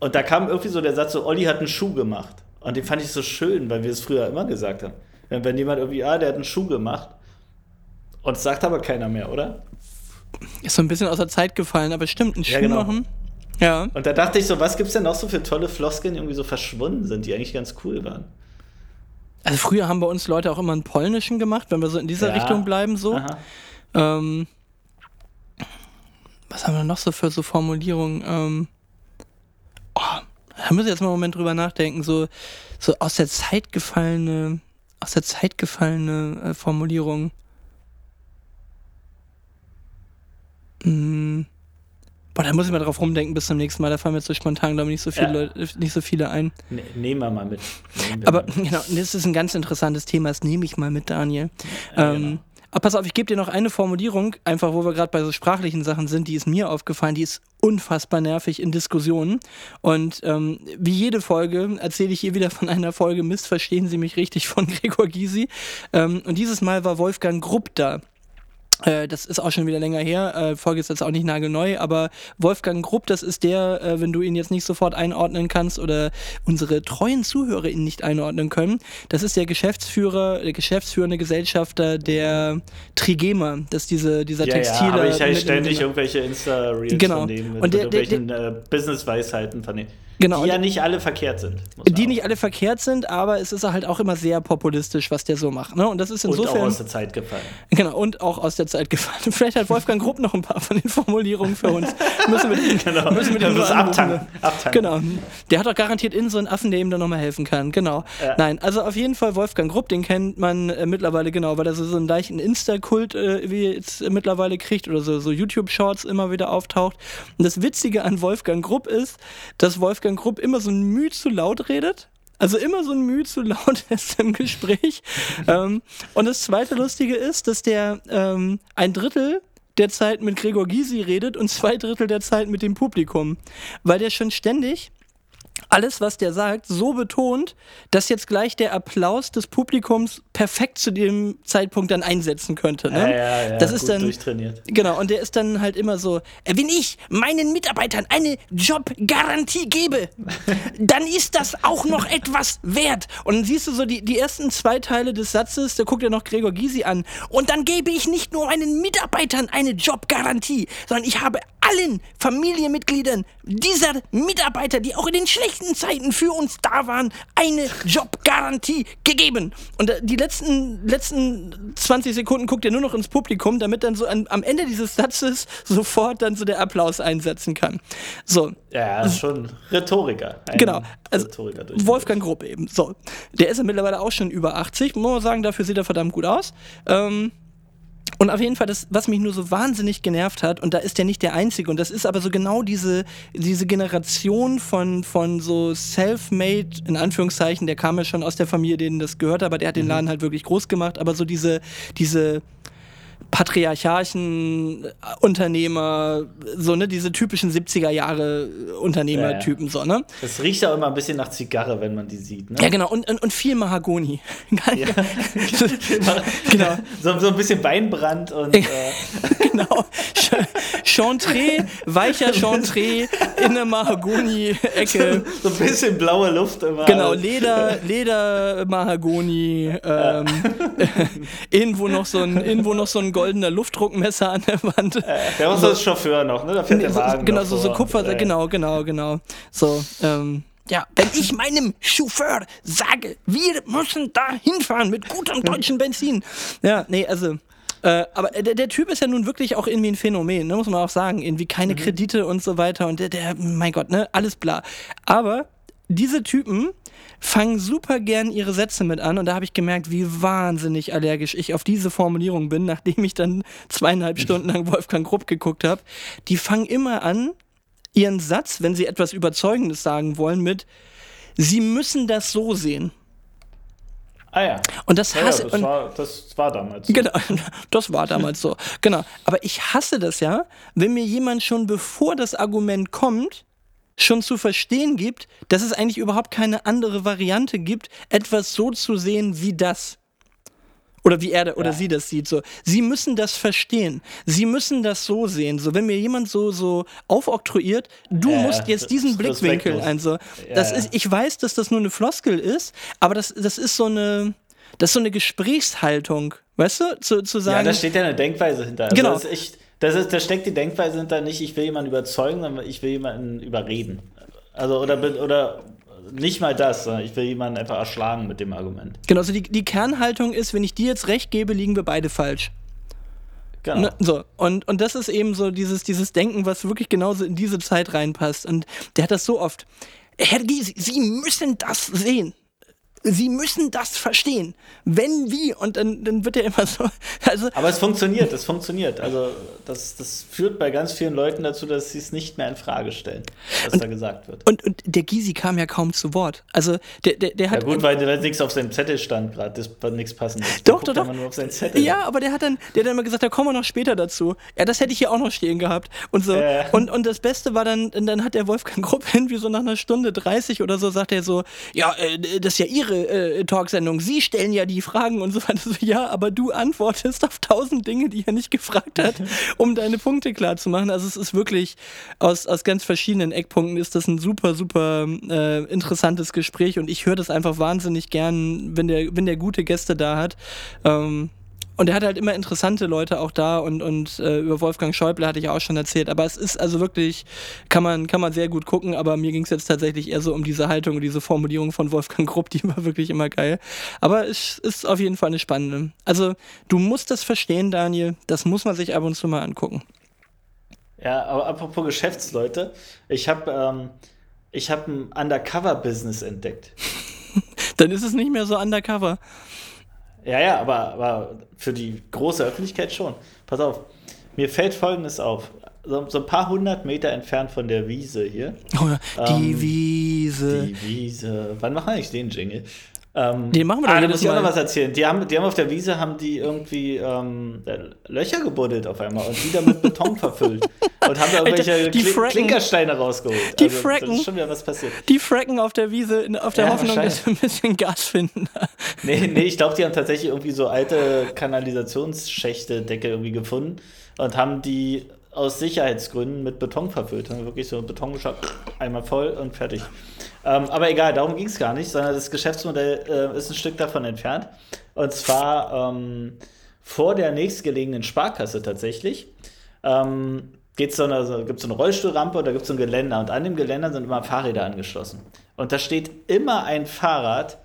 und da kam irgendwie so der Satz, so Olli hat einen Schuh gemacht. Und den fand ich so schön, weil wir es früher immer gesagt haben. Wenn, wenn jemand irgendwie, ah, der hat einen Schuh gemacht. Und es sagt aber keiner mehr, oder? Ist so ein bisschen aus der Zeit gefallen, aber stimmt, einen Schuh ja, genau. machen. Ja. Und da dachte ich so, was gibt es denn noch so für tolle Floskeln, die irgendwie so verschwunden sind, die eigentlich ganz cool waren? Also früher haben bei uns Leute auch immer einen polnischen gemacht, wenn wir so in dieser ja. Richtung bleiben so. Ähm, was haben wir noch so für so Formulierungen? Ähm, oh, da muss ich jetzt mal einen Moment drüber nachdenken. So, so aus der Zeit gefallene, aus der Zeit gefallene äh, Formulierung. Hm. Boah, da muss ich mal drauf rumdenken bis zum nächsten Mal. Da fallen mir jetzt so spontan, glaube ich, nicht so viele, ja. Leute, nicht so viele ein. Ne, nehmen wir mal mit. Wir Aber mal mit. genau, das ist ein ganz interessantes Thema. Das nehme ich mal mit, Daniel. Ja, ähm, genau. Aber pass auf, ich gebe dir noch eine Formulierung, einfach wo wir gerade bei so sprachlichen Sachen sind, die ist mir aufgefallen, die ist unfassbar nervig in Diskussionen. Und ähm, wie jede Folge erzähle ich hier wieder von einer Folge Mist, verstehen Sie mich richtig von Gregor Gysi. Ähm, und dieses Mal war Wolfgang Grupp da. Äh, das ist auch schon wieder länger her. Äh, Folge ist jetzt auch nicht nagelneu, aber Wolfgang Grupp, das ist der, äh, wenn du ihn jetzt nicht sofort einordnen kannst oder unsere treuen Zuhörer ihn nicht einordnen können, das ist der Geschäftsführer, der geschäftsführende Gesellschafter der Trigema. Das ist diese, dieser ja, Textile. Ja, aber ich halt ständig irgendwelche Insta-Reels genau. von dem mit, Und der, mit irgendwelchen äh, Business-Weisheiten von dem. Genau. Die ja nicht alle verkehrt sind. Die nicht alle verkehrt sind, aber es ist halt auch immer sehr populistisch, was der so macht. Ne? Und das ist insofern. Und auch aus der Zeit gefallen. Genau, und auch aus der Zeit gefallen. Vielleicht hat Wolfgang Grupp noch ein paar von den Formulierungen für uns. müssen wir den, genau. müssen wir den das abtanken. abtanken. Genau. Der hat doch garantiert in so einen Affen, der ihm da nochmal helfen kann. Genau. Ja. Nein, also auf jeden Fall Wolfgang Grupp, den kennt man äh, mittlerweile genau, weil er so, so einen leichten Insta-Kult äh, wie jetzt mittlerweile kriegt oder so, so YouTube-Shorts immer wieder auftaucht. Und das Witzige an Wolfgang Grupp ist, dass Wolfgang Grupp immer so ein Mühe zu laut redet. Also immer so ein Mühe zu laut ist im Gespräch. ähm, und das zweite Lustige ist, dass der ähm, ein Drittel der Zeit mit Gregor Gysi redet und zwei Drittel der Zeit mit dem Publikum. Weil der schon ständig alles, was der sagt, so betont, dass jetzt gleich der Applaus des Publikums perfekt zu dem Zeitpunkt dann einsetzen könnte. Ne? Ja, ja, ja, das ist dann durchtrainiert. Genau, und der ist dann halt immer so, äh, wenn ich meinen Mitarbeitern eine Jobgarantie gebe, dann ist das auch noch etwas wert. Und dann siehst du so die, die ersten zwei Teile des Satzes, da guckt er noch Gregor Gysi an. Und dann gebe ich nicht nur meinen Mitarbeitern eine Jobgarantie, sondern ich habe allen Familienmitgliedern dieser Mitarbeiter, die auch in den schlechten Zeiten für uns da waren, eine Jobgarantie gegeben. Und äh, die letzten, letzten 20 Sekunden guckt er nur noch ins Publikum, damit dann so an, am Ende dieses Satzes sofort dann so der Applaus einsetzen kann. So. Ja, ist schon Rhetoriker. genau. Also Rhetoriker Wolfgang Grupp eben. So. Der ist ja mittlerweile auch schon über 80. Muss man sagen, dafür sieht er verdammt gut aus. Ähm, und auf jeden Fall, das, was mich nur so wahnsinnig genervt hat, und da ist der nicht der Einzige, und das ist aber so genau diese, diese Generation von, von so self-made, in Anführungszeichen, der kam ja schon aus der Familie, denen das gehört, aber der hat den mhm. Laden halt wirklich groß gemacht, aber so diese, diese Patriarcharchen, äh, Unternehmer, so, ne, diese typischen 70er Jahre Unternehmertypen, ja, ja. so, ne? Das riecht ja immer ein bisschen nach Zigarre, wenn man die sieht, ne? Ja, genau, und, und, und viel Mahagoni. ja. genau. So, so ein bisschen Weinbrand und. Äh. genau. Chantre, weicher Chantre in der Mahagoni-Ecke. So, so, ein bisschen blaue Luft immer. Genau, Leder, Leder, Mahagoni, ähm, irgendwo noch so ein, irgendwo noch so ein goldener Luftdruckmesser an der Wand. Äh, der muss so, als Chauffeur noch, ne? Da fährt der Wagen Genau, so, so Kupfer, äh. genau, genau, genau. So, ähm, ja, wenn ich meinem Chauffeur sage, wir müssen da hinfahren mit gutem deutschen Benzin. Ja, nee, also. Äh, aber der, der, Typ ist ja nun wirklich auch irgendwie ein Phänomen, ne, muss man auch sagen. Irgendwie keine mhm. Kredite und so weiter und der, der, mein Gott, ne, alles bla. Aber diese Typen fangen super gern ihre Sätze mit an und da habe ich gemerkt, wie wahnsinnig allergisch ich auf diese Formulierung bin, nachdem ich dann zweieinhalb Stunden lang Wolfgang Grupp geguckt habe. Die fangen immer an, ihren Satz, wenn sie etwas Überzeugendes sagen wollen, mit Sie müssen das so sehen. Ah ja. Und das hasse ja, das, war, das war damals so. Genau, das war damals so. Genau. Aber ich hasse das ja, wenn mir jemand schon bevor das Argument kommt, schon zu verstehen gibt, dass es eigentlich überhaupt keine andere Variante gibt, etwas so zu sehen wie das. Oder wie er oder ja. sie das sieht. So, sie müssen das verstehen. Sie müssen das so sehen. So, wenn mir jemand so so aufoktroyiert, du äh, musst jetzt diesen Blickwinkel ein. So, das ja, ist, ich weiß, dass das nur eine Floskel ist, aber das, das ist so eine, das ist so eine Gesprächshaltung, weißt du, zu, zu sagen. Ja, da steht ja eine Denkweise hinter. Also genau. Das ist echt, das ist, da steckt die Denkweise hinter nicht, ich will jemanden überzeugen, sondern ich will jemanden überreden. Also, oder, oder nicht mal das, sondern ich will jemanden einfach erschlagen mit dem Argument. Genau, also die, die Kernhaltung ist, wenn ich dir jetzt recht gebe, liegen wir beide falsch. Genau. Ne, so, und, und das ist eben so dieses, dieses Denken, was wirklich genauso in diese Zeit reinpasst. Und der hat das so oft. Herr Gysi, Sie müssen das sehen. Sie müssen das verstehen. Wenn wie, und dann, dann wird er immer so. Also Aber es funktioniert, es funktioniert. Also das, das führt bei ganz vielen Leuten dazu, dass sie es nicht mehr in Frage stellen, was und, da gesagt wird. Und, und der Gysi kam ja kaum zu Wort. Also der, der, der hat. Ja gut, weil da nichts auf seinem Zettel stand gerade, das war nichts passendes. Doch, doch, doch. Ja, aber der hat dann, der hat dann immer gesagt, da kommen wir noch später dazu. Ja, das hätte ich hier auch noch stehen gehabt. Und so. Äh. Und, und das Beste war dann, dann hat der Wolfgang Grupp irgendwie so nach einer Stunde 30 oder so, sagt er so, ja, äh, das ist ja ihre äh, Talksendung. Sie stellen ja die Fragen und so weiter. So, ja, aber du antwortest auf tausend Dinge, die er nicht gefragt hat, um deine Punkte klar zu machen. Also es ist wirklich aus, aus ganz verschiedenen Eckpunkten ist das ein super, super äh, interessantes Gespräch und ich höre das einfach wahnsinnig gern, wenn der, wenn der gute Gäste da hat. Ähm, und er hat halt immer interessante Leute auch da und, und äh, über Wolfgang Schäuble hatte ich auch schon erzählt. Aber es ist also wirklich, kann man, kann man sehr gut gucken, aber mir ging es jetzt tatsächlich eher so um diese Haltung und diese Formulierung von Wolfgang Grupp, die war wirklich immer geil. Aber es ist auf jeden Fall eine spannende. Also du musst das verstehen, Daniel, das muss man sich ab und zu mal angucken. Ja, aber apropos Geschäftsleute, ich habe ähm, hab ein Undercover-Business entdeckt. Dann ist es nicht mehr so undercover. Ja, ja, aber, aber für die große Öffentlichkeit schon. Pass auf, mir fällt Folgendes auf. So, so ein paar hundert Meter entfernt von der Wiese hier. Oh die ähm, Wiese. Die Wiese. Wann machen wir eigentlich den Jingle? Ähm, den machen wir doch ah, da muss ich auch noch was erzählen. Die haben, die haben auf der Wiese haben die irgendwie ähm, Löcher gebuddelt auf einmal und die mit Beton verfüllt. Und haben da irgendwelche die Kli Klinkersteine rausgeholt. Die also, fracken. ist schon wieder was passiert. Die fracken auf der Wiese auf der ja, Hoffnung, dass wir ein bisschen Gas finden. nee, nee, ich glaube, die haben tatsächlich irgendwie so alte Kanalisationsschächte, Decke irgendwie gefunden und haben die aus Sicherheitsgründen mit Beton verfüllt. Haben wirklich so Beton geschafft, einmal voll und fertig. Ähm, aber egal, darum ging es gar nicht, sondern das Geschäftsmodell äh, ist ein Stück davon entfernt. Und zwar ähm, vor der nächstgelegenen Sparkasse tatsächlich. Ähm, geht's so eine, gibt es so eine Rollstuhlrampe und da gibt es so ein Geländer. Und an dem Geländer sind immer Fahrräder angeschlossen. Und da steht immer ein Fahrrad,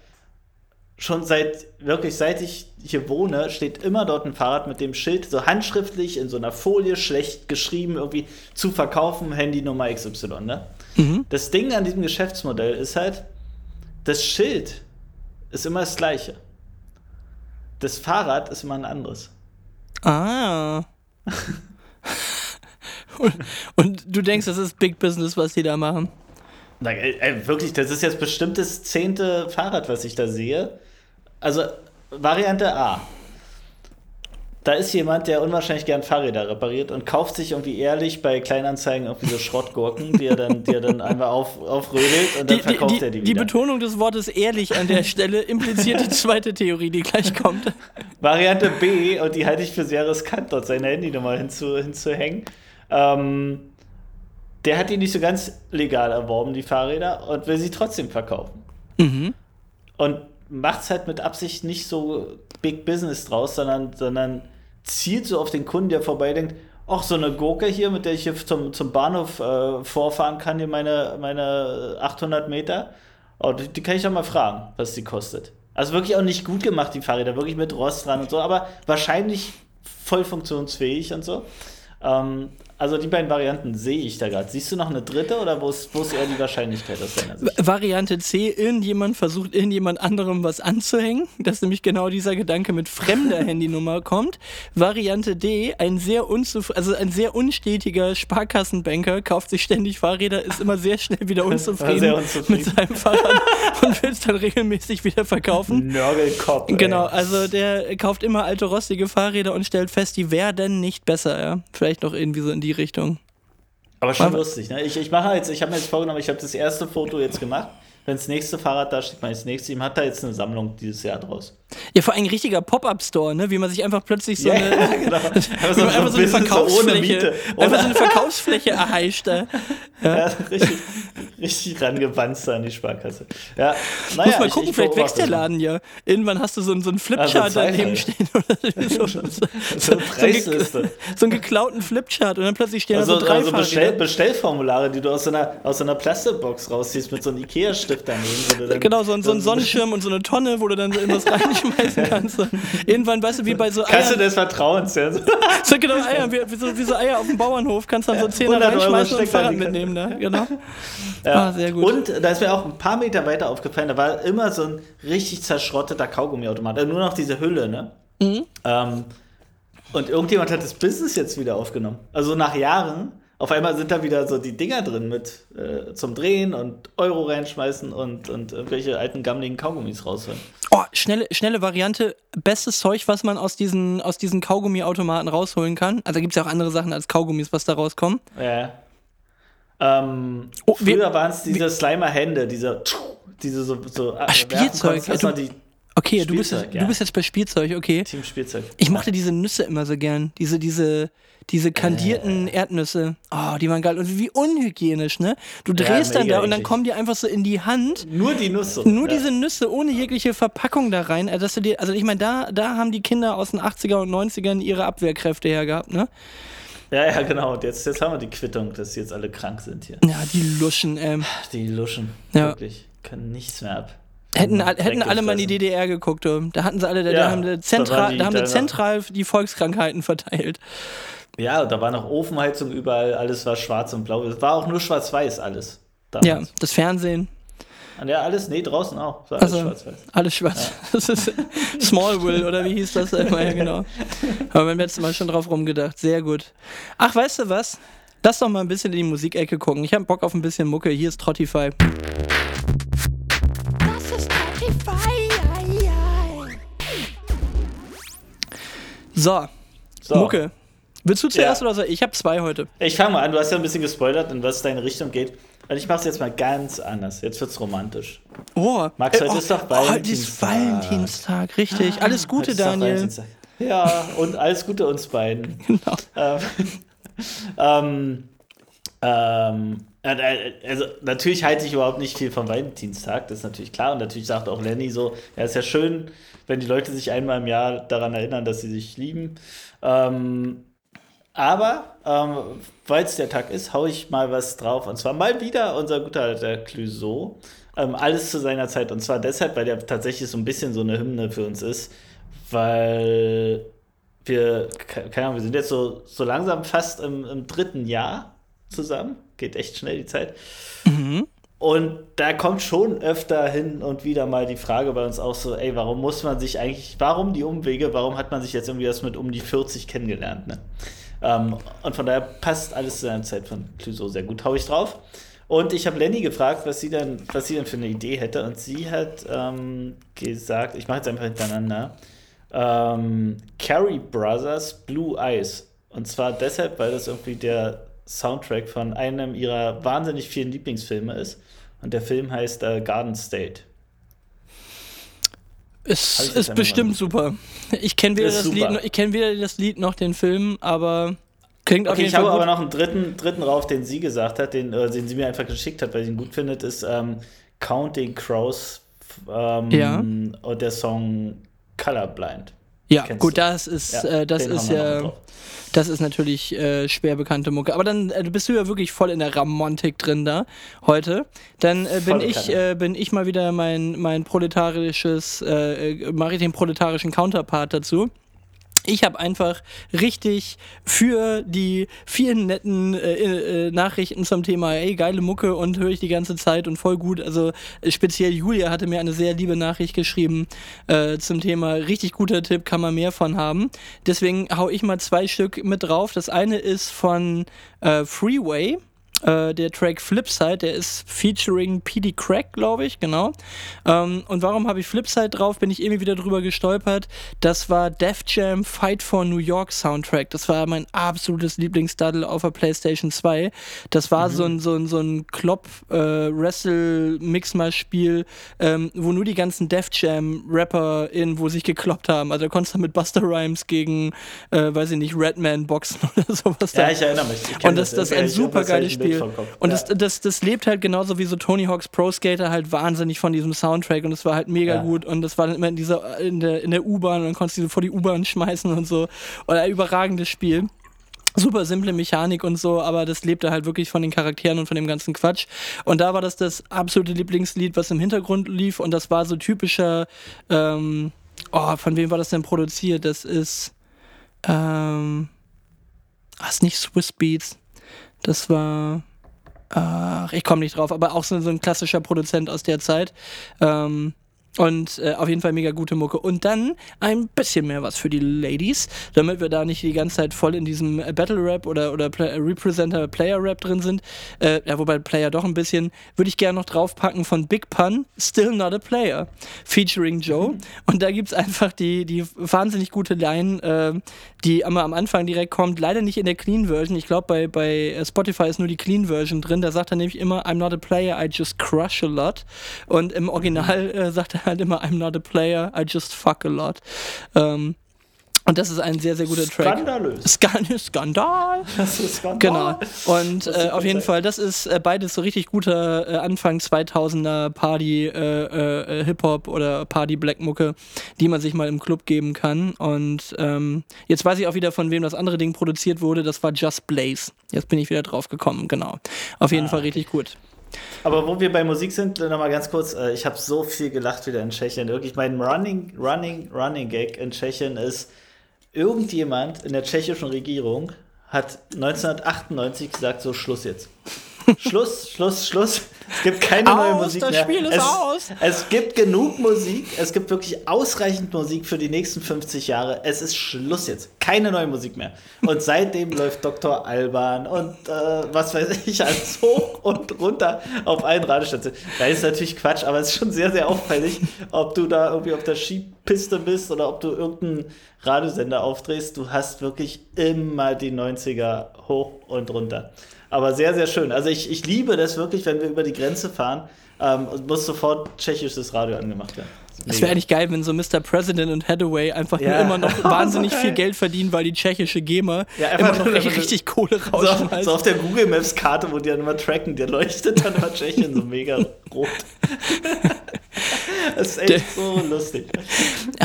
schon seit, wirklich seit ich hier wohne, steht immer dort ein Fahrrad mit dem Schild, so handschriftlich in so einer Folie, schlecht geschrieben, irgendwie zu verkaufen, Handynummer XY, ne? Mhm. Das Ding an diesem Geschäftsmodell ist halt, das Schild ist immer das gleiche. Das Fahrrad ist immer ein anderes. Ah. und, und, du denkst, das ist Big Business, was die da machen? Na, ey, wirklich, das ist jetzt bestimmt das zehnte Fahrrad, was ich da sehe. Also, Variante A. da ist jemand, der unwahrscheinlich gern Fahrräder repariert und kauft sich irgendwie ehrlich bei Kleinanzeigen irgendwie so Schrottgurken, die er dann, die er dann einfach auf, aufrödelt und dann Die, verkauft die, er die die wieder. Betonung des Wortes ehrlich an der Stelle impliziert die zweite Theorie, die gleich kommt. Variante B, und die halte ich für sehr riskant, dort seine Handynummer hinzu, hinzuhängen. Ähm, der hat die nicht so ganz legal erworben, die Fahrräder, und will sie trotzdem verkaufen. Mhm. Und macht es halt mit Absicht nicht so Big Business draus, sondern, sondern zielt so auf den Kunden, der vorbeidenkt, ach, so eine Gurke hier, mit der ich hier zum, zum Bahnhof äh, vorfahren kann, hier meine, meine 800 Meter. Oh, die, die kann ich doch mal fragen, was die kostet. Also wirklich auch nicht gut gemacht, die Fahrräder, wirklich mit Rost dran und so, aber wahrscheinlich voll funktionsfähig und so. Ähm, also die beiden Varianten sehe ich da gerade. Siehst du noch eine dritte oder wo ist, wo ist eher die Wahrscheinlichkeit aus deiner Sicht? Variante C, irgendjemand versucht irgendjemand anderem was anzuhängen, dass nämlich genau dieser Gedanke mit fremder Handynummer kommt. Variante D, ein sehr unzuf also ein sehr unstetiger Sparkassenbanker kauft sich ständig Fahrräder, ist immer sehr schnell wieder unzufrieden, Sehr unzufrieden. mit seinem Fahrrad und will es dann regelmäßig wieder verkaufen. Nörgelkopf. Genau, also der kauft immer alte rostige Fahrräder und stellt fest, die werden nicht besser, ja. Vielleicht noch irgendwie so in die Richtung. Aber schon lustig, ne? Ich, ich mache jetzt, ich habe mir jetzt vorgenommen, ich habe das erste Foto jetzt gemacht. Wenn das nächste Fahrrad da steht, das nächste. Ihm hat da jetzt eine Sammlung dieses Jahr draus. Ja, vor allem ein richtiger Pop-Up-Store, ne? Wie man sich einfach plötzlich so eine, genau. Einfach einfach so Verkaufsfläche, Miete. einfach so eine Verkaufsfläche erheischt. Da. Ja, richtig, richtig rangewanzt an die Sparkasse. Ja, naja, Muss mal ich- gucken, ich vielleicht wächst der. Laden ja. Irgendwann hast du so, einen- so einen Flipchart Ah, so ein daneben Zweifel. stehen. Oder so, so, so, Preisliste. so einen geklauten Flipchart und dann plötzlich stehen Also, da so drei also Bestell. Bestellformulare, die du aus so einer, aus einer Plastikbox rausziehst mit so einem Ikea-Stift daneben. wo du dann- Genau, so, ein- so ein Sonnenschirm und so eine Tonne, wo du dann so irgendwas reinschmeißen kannst. Irgendwann, weißt du, wie bei so Kasse Eiern, des Vertrauens. Ja. so genau Eier, wie, wie, so, wie so Eier auf dem Bauernhof, kannst dann so Zehner 100 Euro reinschmeißen und ein Fahrrad Kasse. mitnehmen. Da. Genau. Ja. Ah, sehr gut. Und da ist mir auch ein paar Meter weiter aufgefallen, da war immer so ein richtig zerschrotteter Kaugummiautomat. Also nur noch diese Hülle, ne? Mhm. Ähm, und irgendjemand hat das Business jetzt wieder aufgenommen. Also nach Jahren, auf einmal sind da wieder so die Dinger drin mit äh, zum Drehen und Euro reinschmeißen und, und irgendwelche alten gammeligen Kaugummis rausholen. Oh, schnelle, schnelle Variante. Bestes Zeug, was man aus diesen, aus diesen Kaugummiautomaten rausholen kann. Also gibt es ja auch andere Sachen als Kaugummis, was da rauskommen. Ja. Ähm, Oh, früher waren es diese Slimer-Hände, diese, diese so, so Ach, Spielzeug. Das Ja, war du- die Okay, du bist, Spielzeug, jetzt, ja. du bist jetzt bei Spielzeug, okay. Team Spielzeug. Ich mochte diese Nüsse immer so gern. Diese, diese, diese kandierten Erdnüsse. Oh, die waren geil. Und wie unhygienisch, ne? Du Ja, drehst dann mega da und dann kommen die einfach so in die Hand. Nur die Nuss. so. Nur ja. diese Nüsse ohne jegliche Verpackung da rein. Also, dass du dir, also ich meine, da, da haben die Kinder aus den 80er und 90ern ihre Abwehrkräfte hergehabt, ne? Ja, ja, genau. Jetzt, jetzt haben wir die Quittung, dass sie jetzt alle krank sind hier. Ja, die Luschen, ähm. Die Luschen. Ja. Wirklich. Können nichts mehr ab. Hätten, Haben hätten Dreck alle mal in die. DDR geguckt, da hatten sie alle, da, Ja, haben sie da zentral, die da haben sie zentral die Volkskrankheiten verteilt. Ja, da war noch Ofenheizung überall, alles war schwarz und blau. Es war auch nur schwarz-weiß alles. Ja, damals. das Fernsehen, Und ja, alles, nee, draußen auch. Alles Also- schwarz-weiß. alles schwarz. Das ist Smallville oder wie hieß das immer? Ja, genau. Aber beim letzten Mal schon drauf rumgedacht. Sehr gut. Ach, weißt du was? Lass doch mal ein bisschen in die Musikecke gucken. Ich habe Bock auf ein bisschen Mucke. Hier ist Trottify. So, So, Mucke. Willst du zuerst Ja. oder so? Ich habe zwei heute. ich fange mal an. Du hast ja ein bisschen gespoilert, in was deine Richtung geht. Und ich mache es jetzt mal ganz anders. Jetzt wird's romantisch. Oh, Max, heute oh, ist doch Oh, heute ist Valentinstag. Valentinstag, richtig. Alles Gute, Daniel. Valentinstag. Ja, und alles Gute uns beiden. Genau. Ähm, ähm, ähm, äh, also natürlich halte ich überhaupt nicht viel vom Valentinstag, das ist natürlich klar. Und natürlich sagt auch Lenny so, ja, ist ja schön, wenn die Leute sich einmal im Jahr daran erinnern, dass sie sich lieben. Ähm, aber, ähm, weil es der Tag ist, hau ich mal was drauf. Und zwar mal wieder unser guter alter Clouseau. Ähm, alles zu seiner Zeit. Und zwar deshalb, weil der tatsächlich so ein bisschen so eine Hymne für uns ist. Weil wir, ke- keine Ahnung, wir sind jetzt so, so langsam fast im, im dritten Jahr zusammen. Geht echt schnell die Zeit. Und da kommt schon öfter hin und wieder mal die Frage bei uns auch so, ey, warum muss man sich eigentlich, warum die Umwege, warum hat man sich jetzt irgendwie erst mit um die 40 kennengelernt, ne? Ähm, und von daher passt alles zu einer Zeit von Clouseau sehr gut. Hau ich drauf. Und ich habe Lenny gefragt, was sie denn, was sie denn für eine Idee hätte. Und sie hat ähm, gesagt, ich mache jetzt einfach hintereinander. ähm, Carrie Brothers Blue Eyes. Und zwar deshalb, weil das irgendwie der Soundtrack von einem ihrer wahnsinnig vielen Lieblingsfilme ist. Und der Film heißt äh, Garden State. Es ich ist bestimmt super. Ich kenne weder, das. Lied, ich kenn weder das Lied noch den Film, aber klingt auf Okay, jeden ich habe Fall aber gut. noch einen dritten, dritten rauf, den sie gesagt hat, den, äh, den sie mir einfach geschickt hat, weil sie ihn gut findet, ist ähm, Counting Crows ähm, Ja. und der Song Colorblind. Ja, kennst gut, du. das ist, Ja, äh, das ist ja, das ist natürlich äh, schwer bekannte Mucke. Aber dann äh, bist du ja wirklich voll in der Ramontik drin da heute. Dann äh, bin ich, äh, bin ich mal wieder mein, mein proletarisches, äh, äh, mache ich den proletarischen Counterpart dazu. Ich habe einfach richtig für die vielen netten äh, äh, Nachrichten zum Thema, ey, geile Mucke und höre ich die ganze Zeit und voll gut. Also äh, speziell Julia hatte mir eine sehr liebe Nachricht geschrieben äh, zum Thema, richtig guter Tipp, kann man mehr von haben. Deswegen hau ich mal zwei Stück mit drauf. Das eine ist von äh, Freeway. Äh, der Track Flipside, der ist featuring PD Crack, glaube ich, genau. Ähm, und warum habe ich Flipside drauf? Bin ich irgendwie wieder drüber gestolpert. Das war Def Jam Fight for New York Soundtrack. Das war mein absolutes Lieblingsdaddle auf der PlayStation 2. Das war so ein, so ein, so ein Klopp-Wrestle-Mix-Mal-Spiel, ähm, wo nur die ganzen Def Jam-Rapper in, wo sich gekloppt haben. Also da konntest du mit Buster Rhymes gegen, äh, weiß ich nicht, Redman boxen oder sowas. Ja, da. ich erinnere mich. Ich Und das, das ist ein super das geiles Bild Spiel. Und das, das, das lebt halt genauso wie so Tony Hawk's Pro Skater halt wahnsinnig von diesem Soundtrack und es war halt mega Ja. gut und das war dann immer in dieser in der, in der U-Bahn und dann konntest du so vor die U-Bahn schmeißen und so. Und ein überragendes Spiel. Super simple Mechanik und so, aber das lebte halt wirklich von den Charakteren und von dem ganzen Quatsch. Und da war das das absolute Lieblingslied, was im Hintergrund lief und das war so typischer, ähm, oh, von wem war das denn produziert? Das ist, ähm, ah, ist nicht Swiss Beats. Das war, ach, ich komme nicht drauf, aber auch so, so ein klassischer Produzent aus der Zeit. Ähm, und äh, auf jeden Fall mega gute Mucke. Und dann ein bisschen mehr was für die Ladies, damit wir da nicht die ganze Zeit voll in diesem äh, Battle Rap oder, oder Pla Representer Player Rap drin sind. Äh, ja, wobei Player doch ein bisschen. Würde ich gerne noch draufpacken von Big Pun, Still Not a Player, featuring Joe. Und da gibt es einfach die, die wahnsinnig gute Line, äh, die immer am Anfang direkt kommt. Leider nicht in der Clean Version. Ich glaube, bei, bei äh, Spotify ist nur die Clean Version drin. Da sagt er nämlich immer, I'm not a player, I just crush a lot. Und im Original äh, sagt er halt immer, I'm not a player, I just fuck a lot. Ähm, und das ist ein sehr, sehr guter Track. Skandalös. Skan Skandal. Das ist Skandal. Genau. Und äh, auf jeden. Fall, das ist äh, beides so richtig guter äh, Anfang 2000er Party äh, äh, Hip-Hop oder Party Black Mucke, die man sich mal im Club geben kann. Und ähm, jetzt weiß ich auch wieder, von wem das andere Ding produziert wurde. Das war Just Blaze. Jetzt bin ich wieder drauf gekommen, genau. Auf jeden Ah, Fall richtig gut. Aber wo wir bei Musik sind, nochmal ganz kurz, äh, ich habe so viel gelacht wieder in Tschechien. Wirklich, mein Running, Running, Running Gag in Tschechien ist, irgendjemand in der tschechischen Regierung hat 1998 gesagt, so Schluss jetzt. Schluss, Schluss, Schluss. Es gibt keine neue Aus, Musik das mehr. Spiel ist es, aus. es gibt genug Musik. Es gibt wirklich ausreichend Musik für die nächsten 50 Jahre. Es ist Schluss jetzt. Keine neue Musik mehr. Und seitdem läuft Dr. Alban und äh, was weiß ich alles hoch und runter auf allen Radiostationen. Da ist natürlich Quatsch, aber es ist schon sehr, sehr auffällig, ob du da irgendwie auf der Skipiste bist oder ob du irgendeinen Radiosender aufdrehst. Du hast wirklich immer die 90er hoch und runter. Aber sehr, sehr schön. Also ich, ich liebe das wirklich, wenn wir über die Grenze fahren. Ähm, muss sofort tschechisches Radio angemacht werden. Es wäre eigentlich geil, wenn so Mr. President und Hathaway einfach nur Ja. immer noch wahnsinnig So viel. Geld verdienen, weil die tschechische GEMA Ja, immer noch richtig, richtig Kohle so, rausschmeißt. so auf der Google Maps Karte, wo die dann immer tracken, der leuchtet dann immer Tschechien so mega rot. das ist echt so lustig.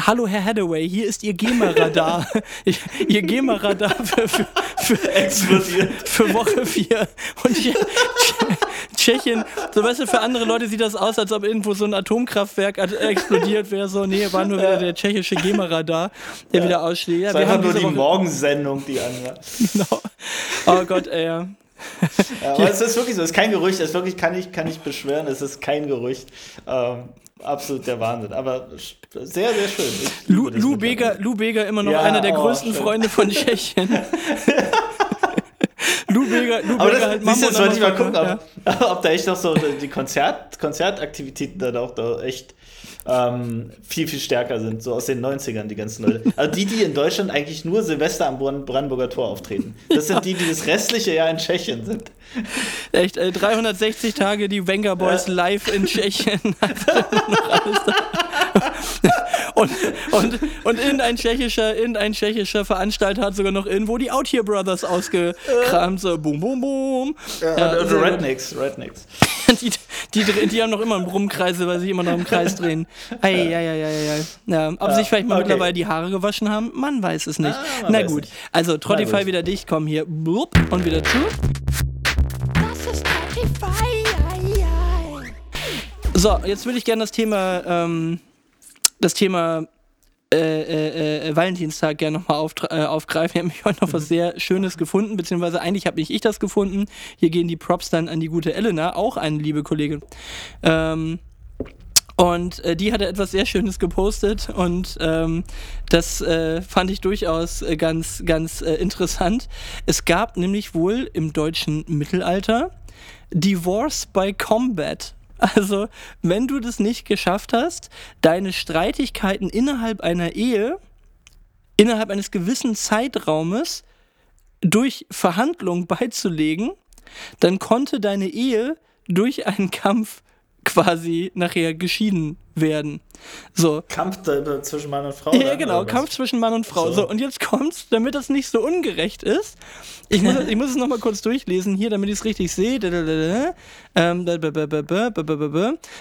Hallo Herr Hathaway, hier ist Ihr GEMA-Radar. Ihr GEMA-Radar für, für, für, Explodiert. für Woche 4. Und Tsche- Tschechien, so weißt du, für andere Leute sieht das aus, als ob irgendwo so ein Atomkraftwerk explodiert wäre. So, nee, war nur wieder der tschechische GEMA-Radar, der wieder ausschlägt. Ja, Das war einfach nur die Woche- Morgensendung, die an war. Genau. Oh Gott, ey. ja. Ja, aber es ist wirklich so, es ist kein Gerücht, es ist wirklich, kann ich, kann ich beschwören, es ist kein Gerücht. Ähm, absolut der Wahnsinn. Aber sehr, sehr schön. Lu, Lu. Beger, Lu Beger immer noch Ja, einer der oh, größten schön. Freunde von Tschechien. Lu Beger, Lu Aber das, halt du, jetzt wollte ich mal gucken, ja. ob, ob da echt noch so die Konzert, Konzertaktivitäten dann auch da echt ähm, viel, viel stärker sind, so aus den 90ern, die ganzen Leute. Also die, die in Deutschland eigentlich nur Silvester am Brandenburger Tor auftreten. Das sind die, die das restliche Jahr in Tschechien sind. Echt, äh, 360 Tage die Wenger Boys ja. live in Tschechien. und, und, und irgendein tschechischer, irgendein tschechischer Veranstalter hat sogar noch irgendwo die Out Here Brothers ausgekramt. So, boom, boom, boom. Ja, ja, also Rednecks, Rednecks. die, die, die, haben noch immer einen Brummkreise, weil sie immer noch im Kreis drehen. Ei, ei, ei, ei, ei. Ja, ob ja, sich vielleicht mal okay. mittlerweile die Haare gewaschen haben, man weiß es nicht. Ah, Na gut, nicht. also Trottify wieder dicht, komm hier blub, und wieder zu. Das ist Trottify. So, jetzt würde ich gerne das Thema, ähm, das Thema äh, äh, äh, Valentinstag gerne nochmal auf, äh, aufgreifen. Ich habe mich heute noch was mhm. sehr Schönes gefunden, beziehungsweise eigentlich habe nicht ich das gefunden. Hier gehen die Props dann an die gute Elena, auch eine liebe Kollegin. Ähm, und äh, die hatte etwas sehr Schönes gepostet und ähm, das äh, fand ich durchaus äh, ganz, ganz äh, interessant. Es gab nämlich wohl im deutschen Mittelalter Divorce by Combat. Also, wenn du das nicht geschafft hast, deine Streitigkeiten innerhalb einer Ehe, innerhalb eines gewissen Zeitraumes durch Verhandlung beizulegen, dann konnte deine Ehe durch einen Kampf quasi nachher geschieden werden. So. Kampf zwischen Mann und Frau? Ja, genau, Kampf zwischen Mann und Frau. So. so, und jetzt kommt's, damit das nicht so ungerecht ist. Ich muss, ich muss es nochmal kurz durchlesen hier, damit ich es richtig sehe.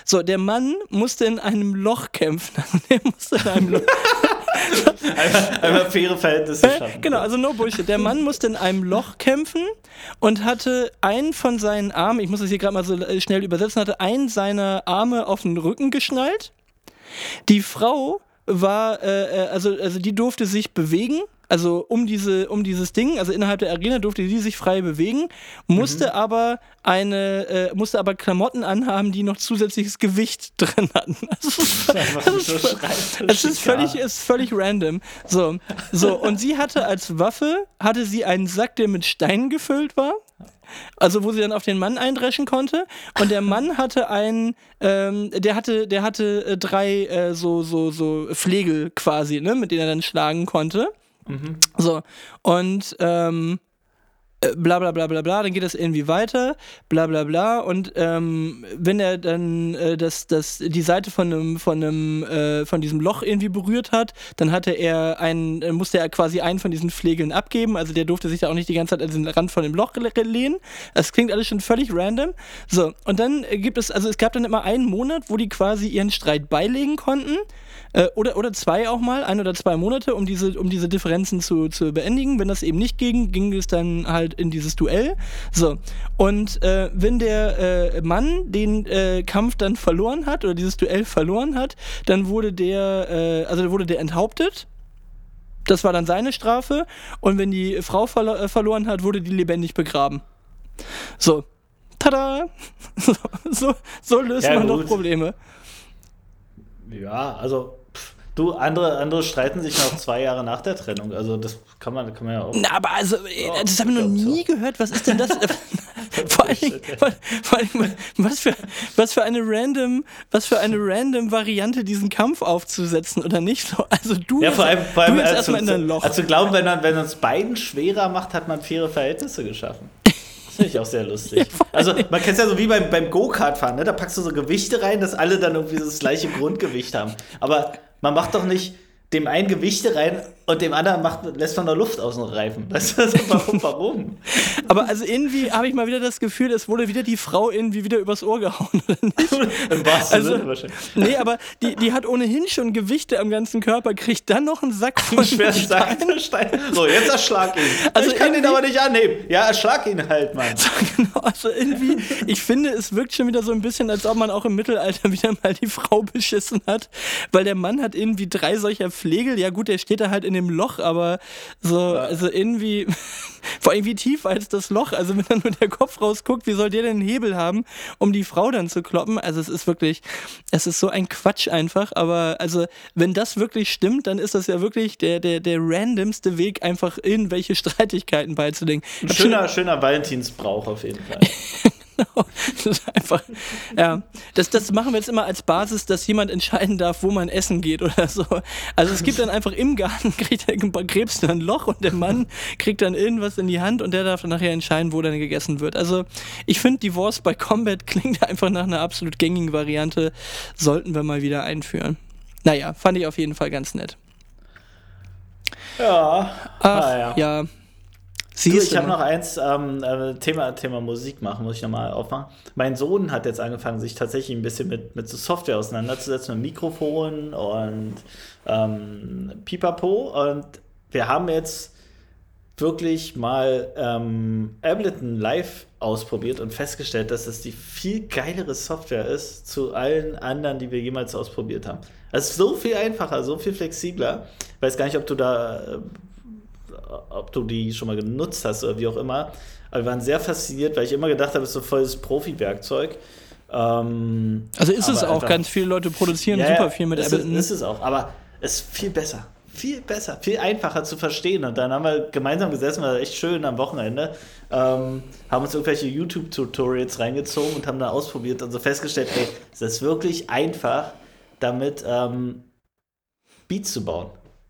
So, der Mann musste in einem Loch kämpfen. der musste in einem Loch. Einmal, einmal faire Verhältnisse schaffen. Genau, also no Bullshit. Der Mann musste in einem Loch kämpfen und hatte einen von seinen Armen, ich muss das hier gerade mal so äh, schnell übersetzen, hatte einen seiner Arme auf den Rücken geschnallt. Die Frau war, äh, äh also, also die durfte sich bewegen also um diese, um dieses Ding, also innerhalb der Arena durfte sie sich frei bewegen, musste mhm. aber eine, äh, musste aber Klamotten anhaben, die noch zusätzliches Gewicht drin hatten. Das ist, es ist völlig, ist völlig random. So, so, und sie hatte als Waffe, hatte sie einen Sack, der mit Steinen gefüllt war. Also wo sie dann auf den Mann eindreschen konnte. Und der Mann hatte einen, ähm, der hatte, der hatte äh, drei äh, so, so, so Flegel quasi, ne, mit denen er dann schlagen konnte. So, und ähm, äh, bla bla bla bla bla, dann geht das irgendwie weiter, bla bla bla. Und ähm, wenn er dann äh, das, das, die Seite von einem, von einem, äh, von diesem Loch irgendwie berührt hat, dann hatte er einen, musste er quasi einen von diesen Pflegeln abgeben. Also der durfte sich da auch nicht die ganze Zeit an den Rand von dem Loch lehnen. Das klingt alles schon völlig random. So, und dann gibt es, also es gab dann immer einen Monat, wo die quasi ihren Streit beilegen konnten. Äh, oder, oder zwei auch mal, ein oder zwei Monate, um diese, um diese Differenzen zu, zu beendigen. Wenn das eben nicht ging, ging es dann halt in dieses Duell. So. Und äh, wenn der äh, Mann den äh, Kampf dann verloren hat oder dieses Duell verloren hat, dann wurde der, äh, also wurde der enthauptet. Das war dann seine Strafe. Und wenn die Frau verlo äh, verloren hat, wurde die lebendig begraben. So. Tada! So, so, so löst ja, man gut. doch Probleme. Ja, also Du, andere, andere streiten sich noch zwei Jahre nach der Trennung. Also das kann man, kann man ja auch. Na, aber also, oh, das habe ich noch nie so. gehört. Was ist denn das? vor allem, vor allem, was für, was für eine random, was für eine random Variante, diesen Kampf aufzusetzen oder nicht? So, also du, ja, vor allem, vor allem du jetzt erstmal in ein Loch. Also glauben, wenn man, wenn man es beiden schwerer macht, hat man faire Verhältnisse geschaffen. Das finde ich auch sehr lustig. Also man kennt es ja so wie beim, beim Go-Kart-Fahren, ne? da packst du so Gewichte rein, dass alle dann irgendwie das gleiche Grundgewicht haben. Aber man macht doch nicht dem einen Gewichte rein und dem anderen macht, lässt man da Luft aus dem Reifen. Weißt du, warum? warum? Aber also irgendwie habe ich mal wieder das Gefühl, es wurde wieder die Frau irgendwie wieder übers Ohr gehauen. Im wahrsten also, Sinne wahrscheinlich. Nee, aber die, die hat ohnehin schon Gewichte am ganzen Körper, kriegt dann noch einen Sack von Steinen. Stein. So, jetzt erschlag ihn. Also ich kann ihn aber nicht annehmen. Ja, erschlag ihn halt, Mann. So, genau, also irgendwie, ich finde, es wirkt schon wieder so ein bisschen, als ob man auch im Mittelalter wieder mal die Frau beschissen hat, weil der Mann hat irgendwie drei solcher Flegel. Ja gut, der steht da halt in dem Loch, aber so, ja. also irgendwie, vor allem wie tief als das Loch. Also wenn dann nur der Kopf rausguckt, wie soll der denn einen Hebel haben, um die Frau dann zu kloppen? Also es ist wirklich, es ist so ein Quatsch einfach. Aber also, wenn das wirklich stimmt, dann ist das ja wirklich der, der, der randomste Weg, einfach irgendwelche Streitigkeiten beizulegen. Ein schöner, schöner Valentinsbrauch auf jeden Fall. genau. Das ist einfach, ja. Das, das machen wir jetzt immer als Basis, dass jemand entscheiden darf, wo man essen geht oder so. Also es gibt dann einfach im Garten, kriegt der Krebs dann ein Loch und der Mann kriegt dann irgendwas in die Hand und der darf dann nachher entscheiden, wo dann gegessen wird. Also ich finde, Divorce bei Combat klingt einfach nach einer absolut gängigen Variante. Sollten wir mal wieder einführen. Naja, fand ich auf jeden Fall ganz nett. Ja. Ach, ah, ja. ja. Du, ich habe noch eins, ähm, äh, Thema, Thema Musik machen, muss ich nochmal aufmachen. Mein Sohn hat jetzt angefangen, sich tatsächlich ein bisschen mit, mit so Software auseinanderzusetzen, mit Mikrofon und ähm, Pipapo. Und wir haben jetzt wirklich mal ähm, Ableton Live ausprobiert und festgestellt, dass es die viel geilere Software ist zu allen anderen, die wir jemals ausprobiert haben. Es ist so viel einfacher, so viel flexibler. Ich weiß gar nicht, ob du da äh, ob du die schon mal genutzt hast oder wie auch immer. Aber wir waren sehr fasziniert, weil ich immer gedacht habe, es ist so volles Profi-Werkzeug. Ähm, Also ist es auch, einfach- ganz viele Leute produzieren Ja, super viel mit ist Ableton. Es, ist es auch, aber es ist viel besser. Viel besser, viel einfacher zu verstehen. Und dann haben wir gemeinsam gesessen, war echt schön am Wochenende, ähm, haben uns irgendwelche YouTube-Tutorials reingezogen und haben dann ausprobiert und so festgestellt, hey, es ist wirklich einfach, damit ähm, Beats zu bauen.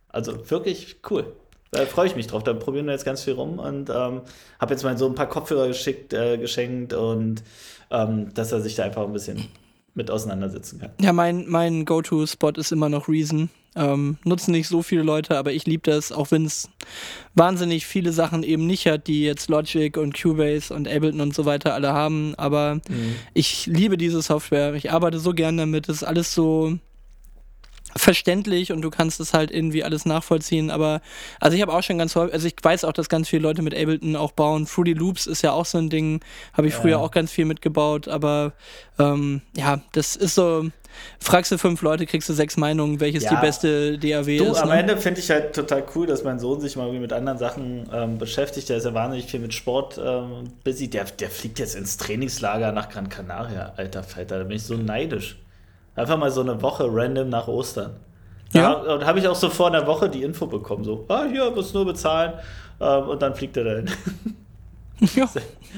Also wirklich cool. Da freue ich mich drauf. Da probieren wir jetzt ganz viel rum und ähm, habe jetzt mal so ein paar Kopfhörer geschickt, äh, geschenkt und ähm, dass er sich da einfach ein bisschen mit auseinandersetzen kann. Ja, mein, mein Go-To-Spot ist immer noch Reason. Ähm, nutzen nicht so viele Leute, aber ich liebe das, auch wenn es wahnsinnig viele Sachen eben nicht hat, die jetzt Logic und Cubase und Ableton und so weiter alle haben. Aber ich liebe diese Software. Ich arbeite so gern damit. Es ist alles so verständlich und du kannst es halt irgendwie alles nachvollziehen. Aber also ich habe auch schon ganz häufig, also ich weiß auch, dass ganz viele Leute mit Ableton auch bauen. Fruity Loops ist ja auch so ein Ding, habe ich früher auch ganz viel mitgebaut. Aber ähm, ja, das ist so. Fragst du fünf Leute, kriegst du sechs Meinungen, welches Ja. die beste DAW Du, ist. am ne? Ende finde ich halt total cool, dass mein Sohn sich mal irgendwie mit anderen Sachen ähm, beschäftigt. Der ist ja wahnsinnig viel mit Sport ähm, busy. Der, der fliegt jetzt ins Trainingslager nach Gran Canaria, alter Falter. Da bin ich so neidisch. Einfach mal so eine Woche random nach Ostern. Ja. Da, und habe ich auch so vor einer Woche die Info bekommen, so, ah, hier, musst nur bezahlen. Ähm, und dann fliegt er dahin. Ja.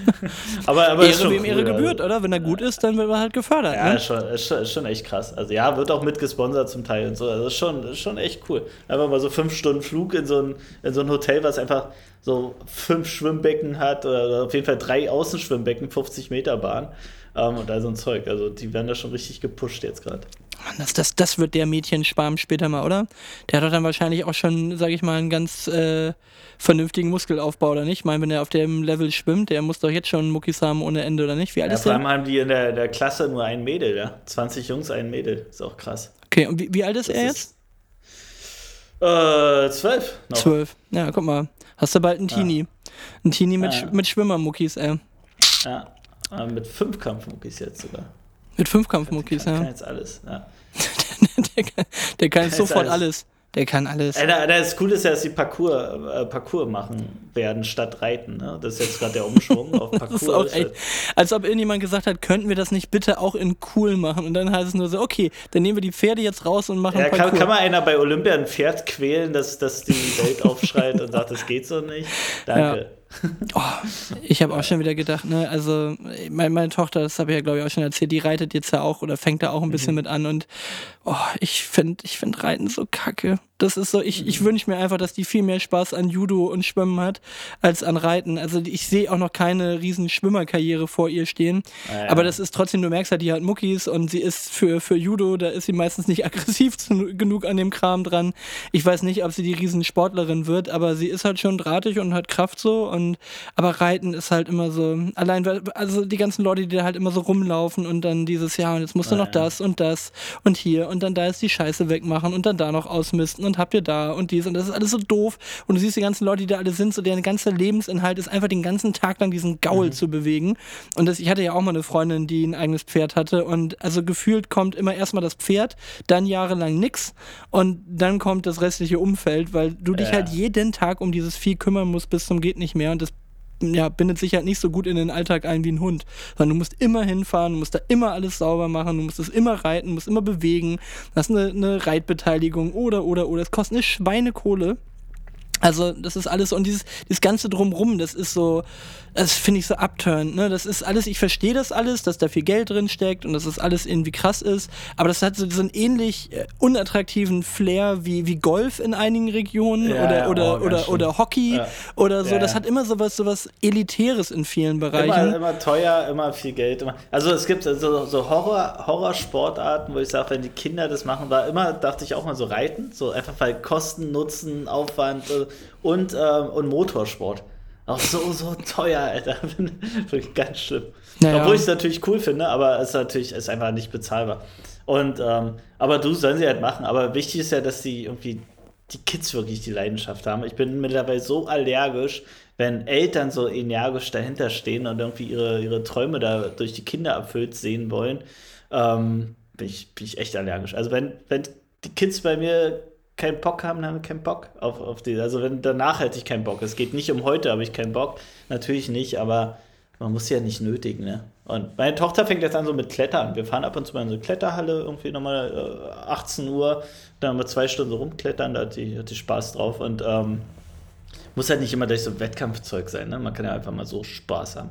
aber, aber ist Ehre schon wem Ehre cool, gebührt, also. oder? Wenn er gut ist, dann wird er halt gefördert. Ja, ne? ist schon, ist, schon, ist schon echt krass. Also ja, wird auch mitgesponsert zum Teil und so. Also ist schon, ist schon echt cool. Einfach mal so fünf Stunden Flug in so ein, in so ein Hotel, was einfach so fünf Schwimmbecken hat oder auf jeden Fall drei Außenschwimmbecken, 50 Meter Bahn ähm, und all so ein Zeug. Also die werden da schon richtig gepusht jetzt gerade. Mann, das, das, das wird der Mädchensparm später mal, oder? Der hat doch dann wahrscheinlich auch schon, sag ich mal, einen ganz äh, vernünftigen Muskelaufbau, oder nicht? Ich meine, wenn er auf dem Level schwimmt, der muss doch jetzt schon Muckis haben ohne Ende, oder nicht? Wie alt Ja, ist vor allem haben die in der, der Klasse nur ein Mädel, ja. 20 Jungs, ein Mädel. Ist auch krass. Okay, und wie, wie alt ist Das er jetzt? Äh, zwölf. noch. Zwölf. Ja, guck mal. Hast du bald einen Teenie. Ein Teenie mit, Ja. Mit Schwimmermuckis, ey. Ja. Äh, mit fünf Kampfmuckis jetzt sogar. Mit Fünfkampfmuckis, kann, kann ja. jetzt alles. Ja. der kann, der kann Kann sofort alles. alles. Der kann alles. Da- Das Coole ist ja, dass die Parcours, äh, Parcours machen werden statt Reiten. Ne? Das ist jetzt gerade der Umschwung auf Parcours. Das ist auch echt, als ob irgendjemand gesagt hat, könnten wir das nicht bitte auch in cool machen? Und dann heißt es nur so, okay, dann nehmen wir die Pferde jetzt raus und machen Ja, kann, Parcours. kann man einer bei Olympia ein Pferd quälen, dass, dass die Welt aufschreit und sagt, das geht so nicht? Danke. Oh, ich habe auch schon wieder gedacht, ne, also meine, meine Tochter, das habe ich ja glaube ich auch schon erzählt, die reitet jetzt ja auch oder fängt da auch ein bisschen mit an und oh, ich finde ich find Reiten so kacke. Das ist so, ich, ich wünsche mir einfach, dass die viel mehr Spaß an Judo und Schwimmen hat, als an Reiten. Also ich sehe auch noch keine riesen Schwimmerkarriere vor ihr stehen. Ah, ja. Aber das ist trotzdem, du merkst halt, die hat Muckis und sie ist für, für Judo, da ist sie meistens nicht aggressiv zu, genug an dem Kram dran. Ich weiß nicht, ob sie die riesen Sportlerin wird, aber sie ist halt schon drahtig und hat Kraft so. Und aber Reiten ist halt immer so, allein, weil- also die ganzen Leute, die da halt immer so rumlaufen und dann dieses Jahr und jetzt musst du Ah, noch ja. das und das und hier und dann da ist die Scheiße wegmachen und dann da noch ausmisten und habt ihr da und dies und das ist alles so doof. Und du siehst die ganzen Leute, die da alle sind, so deren ganzer Lebensinhalt ist einfach den ganzen Tag lang diesen Gaul zu bewegen. Und das, ich hatte ja auch mal eine Freundin, die ein eigenes Pferd hatte und also gefühlt kommt immer erstmal das Pferd, dann jahrelang nix und dann kommt das restliche Umfeld, weil du dich Ja. halt jeden Tag um dieses Vieh kümmern musst bis zum geht nicht mehr und das ja, bindet sich halt nicht so gut in den Alltag ein wie ein Hund. Sondern du musst immer hinfahren, du musst da immer alles sauber machen, du musst es immer reiten, du musst immer bewegen, das ist eine, eine Reitbeteiligung oder, oder, oder. Es kostet eine Schweinekohle. Also das ist alles und dieses, dieses ganze drumrum, das ist so, das finde ich so abturnt, ne? Das ist alles, ich verstehe das alles, dass da viel Geld drin steckt und dass das alles irgendwie krass ist, aber das hat so, so einen ähnlich äh, unattraktiven Flair wie, wie Golf in einigen Regionen Ja, oder, oder, oh, oder, oder Hockey Ja. oder so. Ja, das hat immer sowas, sowas Elitäres in vielen Immer, Bereichen. immer teuer, immer viel Geld. Immer. Also es gibt so, so Horror, Horrorsportarten, wo ich sage, wenn die Kinder das machen, war immer, dachte ich auch mal so Reiten, so einfach weil Kosten, Nutzen, Aufwand äh, und, ähm, und Motorsport. Auch so, so teuer, Alter. Wirklich ganz schlimm. Naja. Obwohl ich es natürlich cool finde, aber es ist natürlich ist einfach nicht bezahlbar. Und ähm, aber du sollen sie halt machen. Aber wichtig ist ja, dass die irgendwie die Kids wirklich die Leidenschaft haben. Ich bin mittlerweile so allergisch, wenn Eltern so energisch dahinter stehen und irgendwie ihre, ihre Träume da durch die Kinder erfüllt sehen wollen, ähm, bin, ich, bin ich echt allergisch. Also wenn, wenn die Kids bei mir keinen Bock haben, dann haben wir keinen Bock auf, auf die. Also wenn danach hätte ich keinen Bock. Es geht nicht um heute, habe ich keinen Bock. Natürlich nicht, aber man muss ja nicht nötigen, ne? Und meine Tochter fängt jetzt an so mit Klettern. Wir fahren ab und zu mal in so eine Kletterhalle, irgendwie nochmal äh, 18 Uhr, dann haben wir zwei Stunden rumklettern, da hat die, hat die Spaß drauf und ähm, muss halt nicht immer durch so Wettkampfzeug sein, ne? Man kann ja einfach mal so Spaß haben.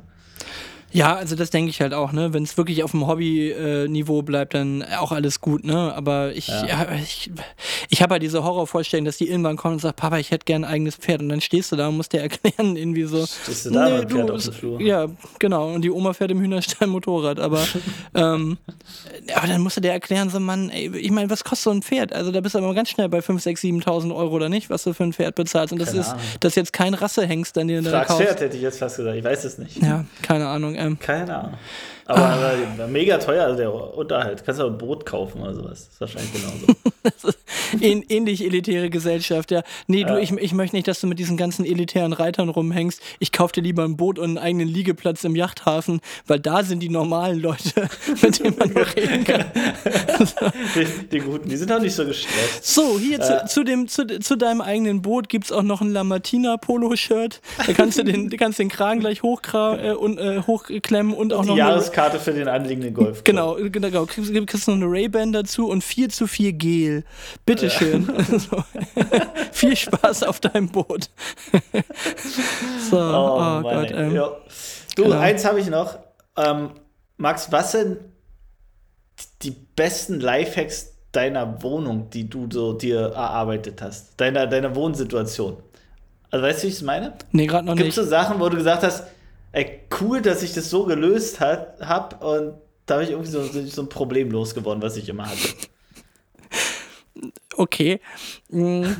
Ja, also das denke ich halt auch, ne? Wenn es wirklich auf dem Hobby-Niveau bleibt, dann auch alles gut, ne? Aber ich, Ja. ja. ich, ich habe halt diese Horrorvorstellung, dass die irgendwann kommen und sagt, Papa, ich hätte gern ein eigenes Pferd. Und dann stehst du da und musst dir erklären, irgendwie so. Stehst du da mit dem Pferd auf dem Flur? Ja, genau. Und die Oma fährt im Hühnerstall Motorrad. Aber, ähm, aber dann musst du dir erklären, so Mann, ey, ich meine, was kostet so ein Pferd? Also da bist du aber ganz schnell bei 5, 6, 7.000 Euro oder nicht, was du für ein Pferd bezahlst. Und das Keine ist, Ahnung. das ist jetzt kein Rassehengst, den du da kaufst. Pferd, hätte ich jetzt fast gesagt. Ich weiß es nicht. Ja, keine Ahnung. Ähm, Keine Ahnung. Aber, aber mega teuer, also der Unterhalt. Kannst du ein Boot kaufen oder sowas. Das ist wahrscheinlich genauso. Ähn, ähnlich elitäre Gesellschaft, ja. Nee, du, Ja. ich, ich möchte nicht, dass du mit diesen ganzen elitären Reitern rumhängst. Ich kauf dir lieber ein Boot und einen eigenen Liegeplatz im Yachthafen, weil da sind die normalen Leute, mit denen man noch reden kann. die, die Guten, die sind auch nicht so gestresst. So, hier zu, Äh. zu, dem, zu, zu deinem eigenen Boot gibt's auch noch ein Lamartina-Polo-Shirt. Da kannst du den, du kannst den Kragen gleich hochkra äh, und, äh, hochklemmen und auch noch eine, Jahreskarte für den anliegenden Golf. Genau, genau. Kriegst, kriegst noch eine Ray-Ban dazu und viel zu viel Gel. Bitteschön. so. viel Spaß auf deinem Boot. so, oh, Oh, Gott. Ähm, Ja. Du, genau. eins habe ich noch. Ähm, Max, was sind die besten Lifehacks deiner Wohnung, die du so dir erarbeitet hast? Deiner, deiner Wohnsituation? Also weißt du, wie ich es meine? nee, gerade noch Gibt es nicht. so Sachen, wo du gesagt hast, ey, cool, dass ich das so gelöst hat, hab und da habe ich irgendwie so, so ein Problem losgeworden, was ich immer hatte. Okay. Mm,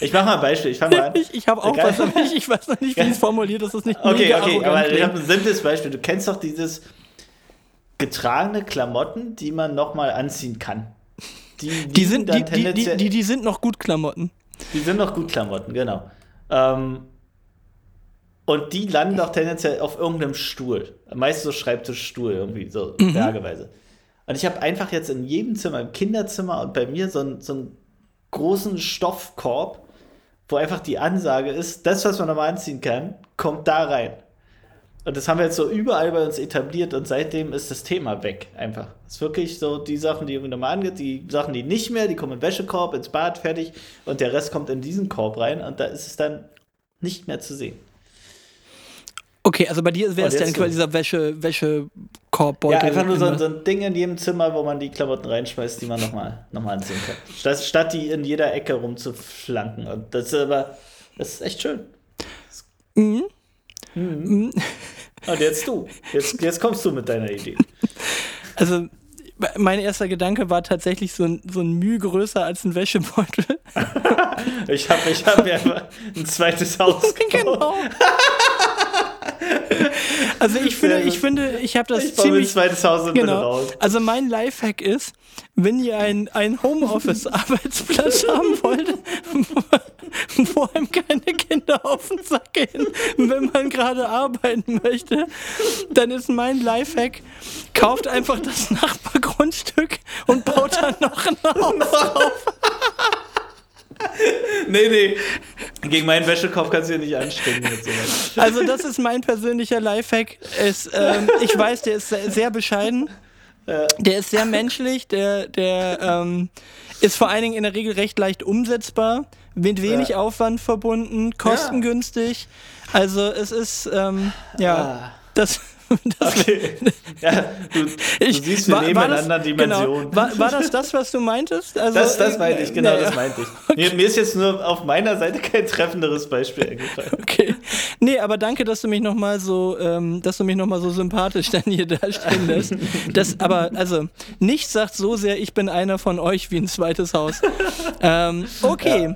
Ich mache mal ein Beispiel. Ich fange mal an. Ich, ich habe auch Geil. was, aber ich, ich weiß noch nicht, wie es formuliert ist. Das nicht Okay, okay, aber ich habe ein simples Beispiel. Du kennst doch dieses getragene Klamotten, die man nochmal anziehen kann. Die, Die sind, die, die, die, die sind noch gut Klamotten. die sind noch gut Klamotten, genau. Ähm, und die landen doch tendenziell auf irgendeinem Stuhl. Meist so Schreibtischstuhl, irgendwie so Mhm. bergeweise. Und ich habe einfach jetzt in jedem Zimmer, im Kinderzimmer und bei mir so, einen- so einen großen Stoffkorb, wo einfach die Ansage ist, das, was man nochmal anziehen kann, kommt da rein. Und das haben wir jetzt so überall bei uns etabliert und seitdem ist das Thema weg. Einfach. Es ist wirklich so die Sachen, die irgendwie nochmal angeht, die Sachen, die nicht mehr, die kommen im Wäschekorb, ins Bad, fertig. Und der Rest kommt in diesen Korb rein und da ist es dann nicht mehr zu sehen. Okay, also bei dir wäre es dann quasi dieser Wäsche, Wäschekorbbeutel. Ja, einfach nur so, so ein Ding in jedem Zimmer, wo man die Klamotten reinschmeißt, die man nochmal noch mal anziehen kann. Statt, statt die in jeder Ecke rumzuflanken. Und das ist aber, das ist echt schön. Mhm. Mhm. Und jetzt du. Jetzt, jetzt kommst du mit deiner Idee. Also, mein erster Gedanke war tatsächlich so ein, so ein Mühe größer als ein Wäschebeutel. Ich habe ich hab mir einfach ein zweites Haus gebaut. genau. Also ich finde, ich finde, ich habe das Ich ziemlich zweites Haus und bin genau. raus. Also mein Lifehack ist, wenn ihr ein, ein Homeoffice-Arbeitsplatz haben wollt, wo, einem keine Kinder auf den Sack gehen, wenn man gerade arbeiten möchte, dann ist mein Lifehack, kauft einfach das Nachbargrundstück und baut dann noch ein Haus drauf. Nee, nee. Gegen meinen Wäschekorb kannst du dir nicht anstrengen. Also das ist mein persönlicher Lifehack. Es, ähm, ich weiß, der ist sehr, sehr bescheiden. Der ist sehr menschlich, der, der, ähm, Ist vor allen Dingen in der Regel recht leicht umsetzbar, mit wenig Ja. Aufwand verbunden, kostengünstig. Also es ist, ähm, ja, Ah. das... das Okay. Ja, du, du Ich- siehst, wir war- leben war in das- anderen Dimensionen. Genau, war, war das das, was du meintest? Also, Das, das äh, meinte ich, genau, naja. das meinte ich. Mir, mir ist jetzt nur auf meiner Seite kein treffenderes Beispiel eingefallen. Okay. Nee, aber danke, dass du mich nochmal so, ähm, dass du mich noch mal so sympathisch dann hier dastehen lässt. Das, aber, also, nichts sagt so sehr, ich bin einer von euch wie ein zweites Haus. ähm, okay.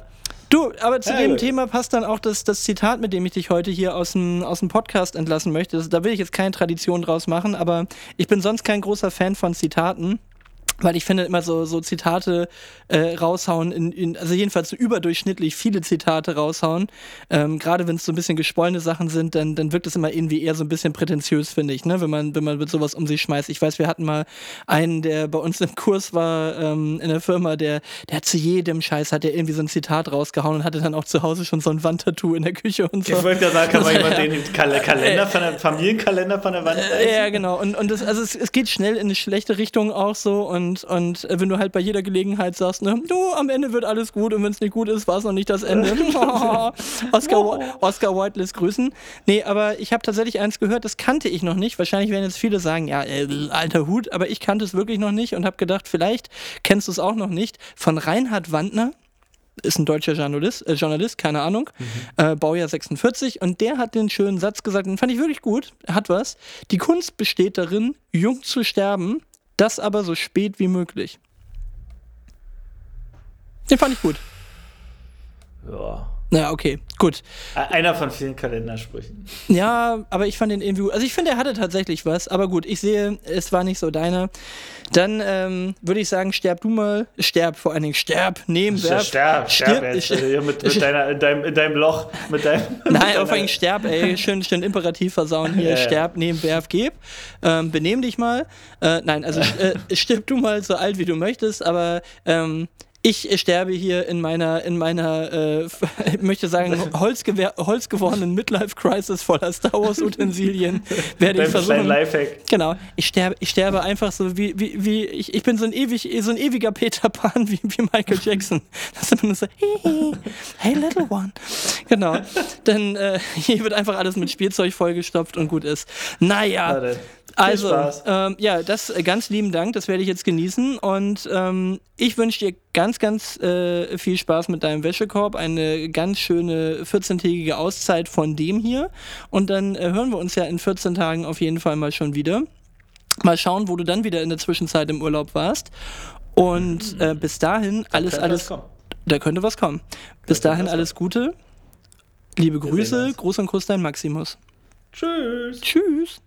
Du, aber zu Ja, dem. Thema passt dann auch das, das Zitat, mit dem ich dich heute hier aus dem, aus dem Podcast entlassen möchte. Das, da will ich jetzt keine Tradition draus machen, aber ich bin sonst kein großer Fan von Zitaten. Weil ich finde immer so, so Zitate äh, raushauen, in, in, also jedenfalls so überdurchschnittlich viele Zitate raushauen. Ähm, Gerade wenn es so ein bisschen geschwollene Sachen sind, dann, dann wirkt es immer irgendwie eher so ein bisschen prätentiös, finde ich, ne? wenn, man, wenn man mit sowas um sich schmeißt. Ich weiß, wir hatten mal einen, der bei uns im Kurs war, ähm, in der Firma, der, der hat zu jedem Scheiß, hat der irgendwie so ein Zitat rausgehauen und hatte dann auch zu Hause schon so ein Wandtattoo in der Küche und so. Ich wollte ja sagen, kann man Ja. jemand den Kal Kalender von der, Familienkalender von der Wand reißen? Ja, genau. Und, und das, also es, es geht schnell in eine schlechte Richtung auch so. Und, und äh, wenn du halt bei jeder Gelegenheit sagst, ne, du, am Ende wird alles gut und wenn es nicht gut ist, war es noch nicht das Ende. Oscar, Wa- Oscar Wilde lässt grüßen. Nee, aber ich habe tatsächlich eins gehört, das kannte ich noch nicht. Wahrscheinlich werden jetzt viele sagen, ja, äh, alter Hut, aber ich kannte es wirklich noch nicht und habe gedacht, vielleicht kennst du es auch noch nicht. Von Reinhard Wandner ist ein deutscher Journalist, äh, Journalist keine Ahnung, äh, Baujahr 46 und der hat den schönen Satz gesagt, den fand ich wirklich gut, hat was. Die Kunst besteht darin, jung zu sterben, das aber so spät wie möglich. Den fand ich gut. Ja. Naja, okay, gut. Einer von vielen Kalendersprüchen. Ja, aber ich fand den irgendwie. Also ich finde, er hatte tatsächlich was. Aber gut, ich sehe, es war nicht so deiner. Dann ähm, würde ich sagen, sterb du mal. Sterb, vor allen Dingen, sterb, nehmen, werf. sterb, sterb Stirb- jetzt. Hier mit, mit deiner, in, deinem, in deinem Loch. Mit deinem, Nein, auf einen Sterb, ey. Schön, schön Imperativ versauen hier. Ja. Sterb, nehmen, werf, geb. Ähm, benehm dich mal. Äh, nein, also äh, stirb du mal so alt wie du möchtest, aber ähm, ich sterbe hier in meiner, in meiner, äh, ich möchte sagen, holzgewordenen Midlife-Crisis voller Star Wars-Utensilien. Werde ich versuchen. Lifehack. Genau, ich sterbe, ich sterbe einfach so wie, wie, wie ich, ich bin so ein ewig, so ein ewiger Peter Pan wie, wie Michael Jackson. Das ist immer so, hihi, hey little one. Genau. Dann äh, hier wird einfach alles mit Spielzeug vollgestopft und gut ist. Naja. Warte. Also, ähm, ja, das äh, ganz lieben Dank, das werde ich jetzt genießen und ähm, ich wünsche dir ganz, ganz äh, viel Spaß mit deinem Wäschekorb, eine ganz schöne 14-tägige Auszeit von dem hier und dann äh, hören wir uns ja in 14 Tagen auf jeden Fall mal schon wieder. Mal schauen, wo du dann wieder in der Zwischenzeit im Urlaub warst und äh, bis dahin alles, könnte alles, kommen. da könnte was kommen. Bis Könnte dahin alles Gute, liebe Grüße. Gruß und Kuss, dein Maximus. Tschüss. Tschüss.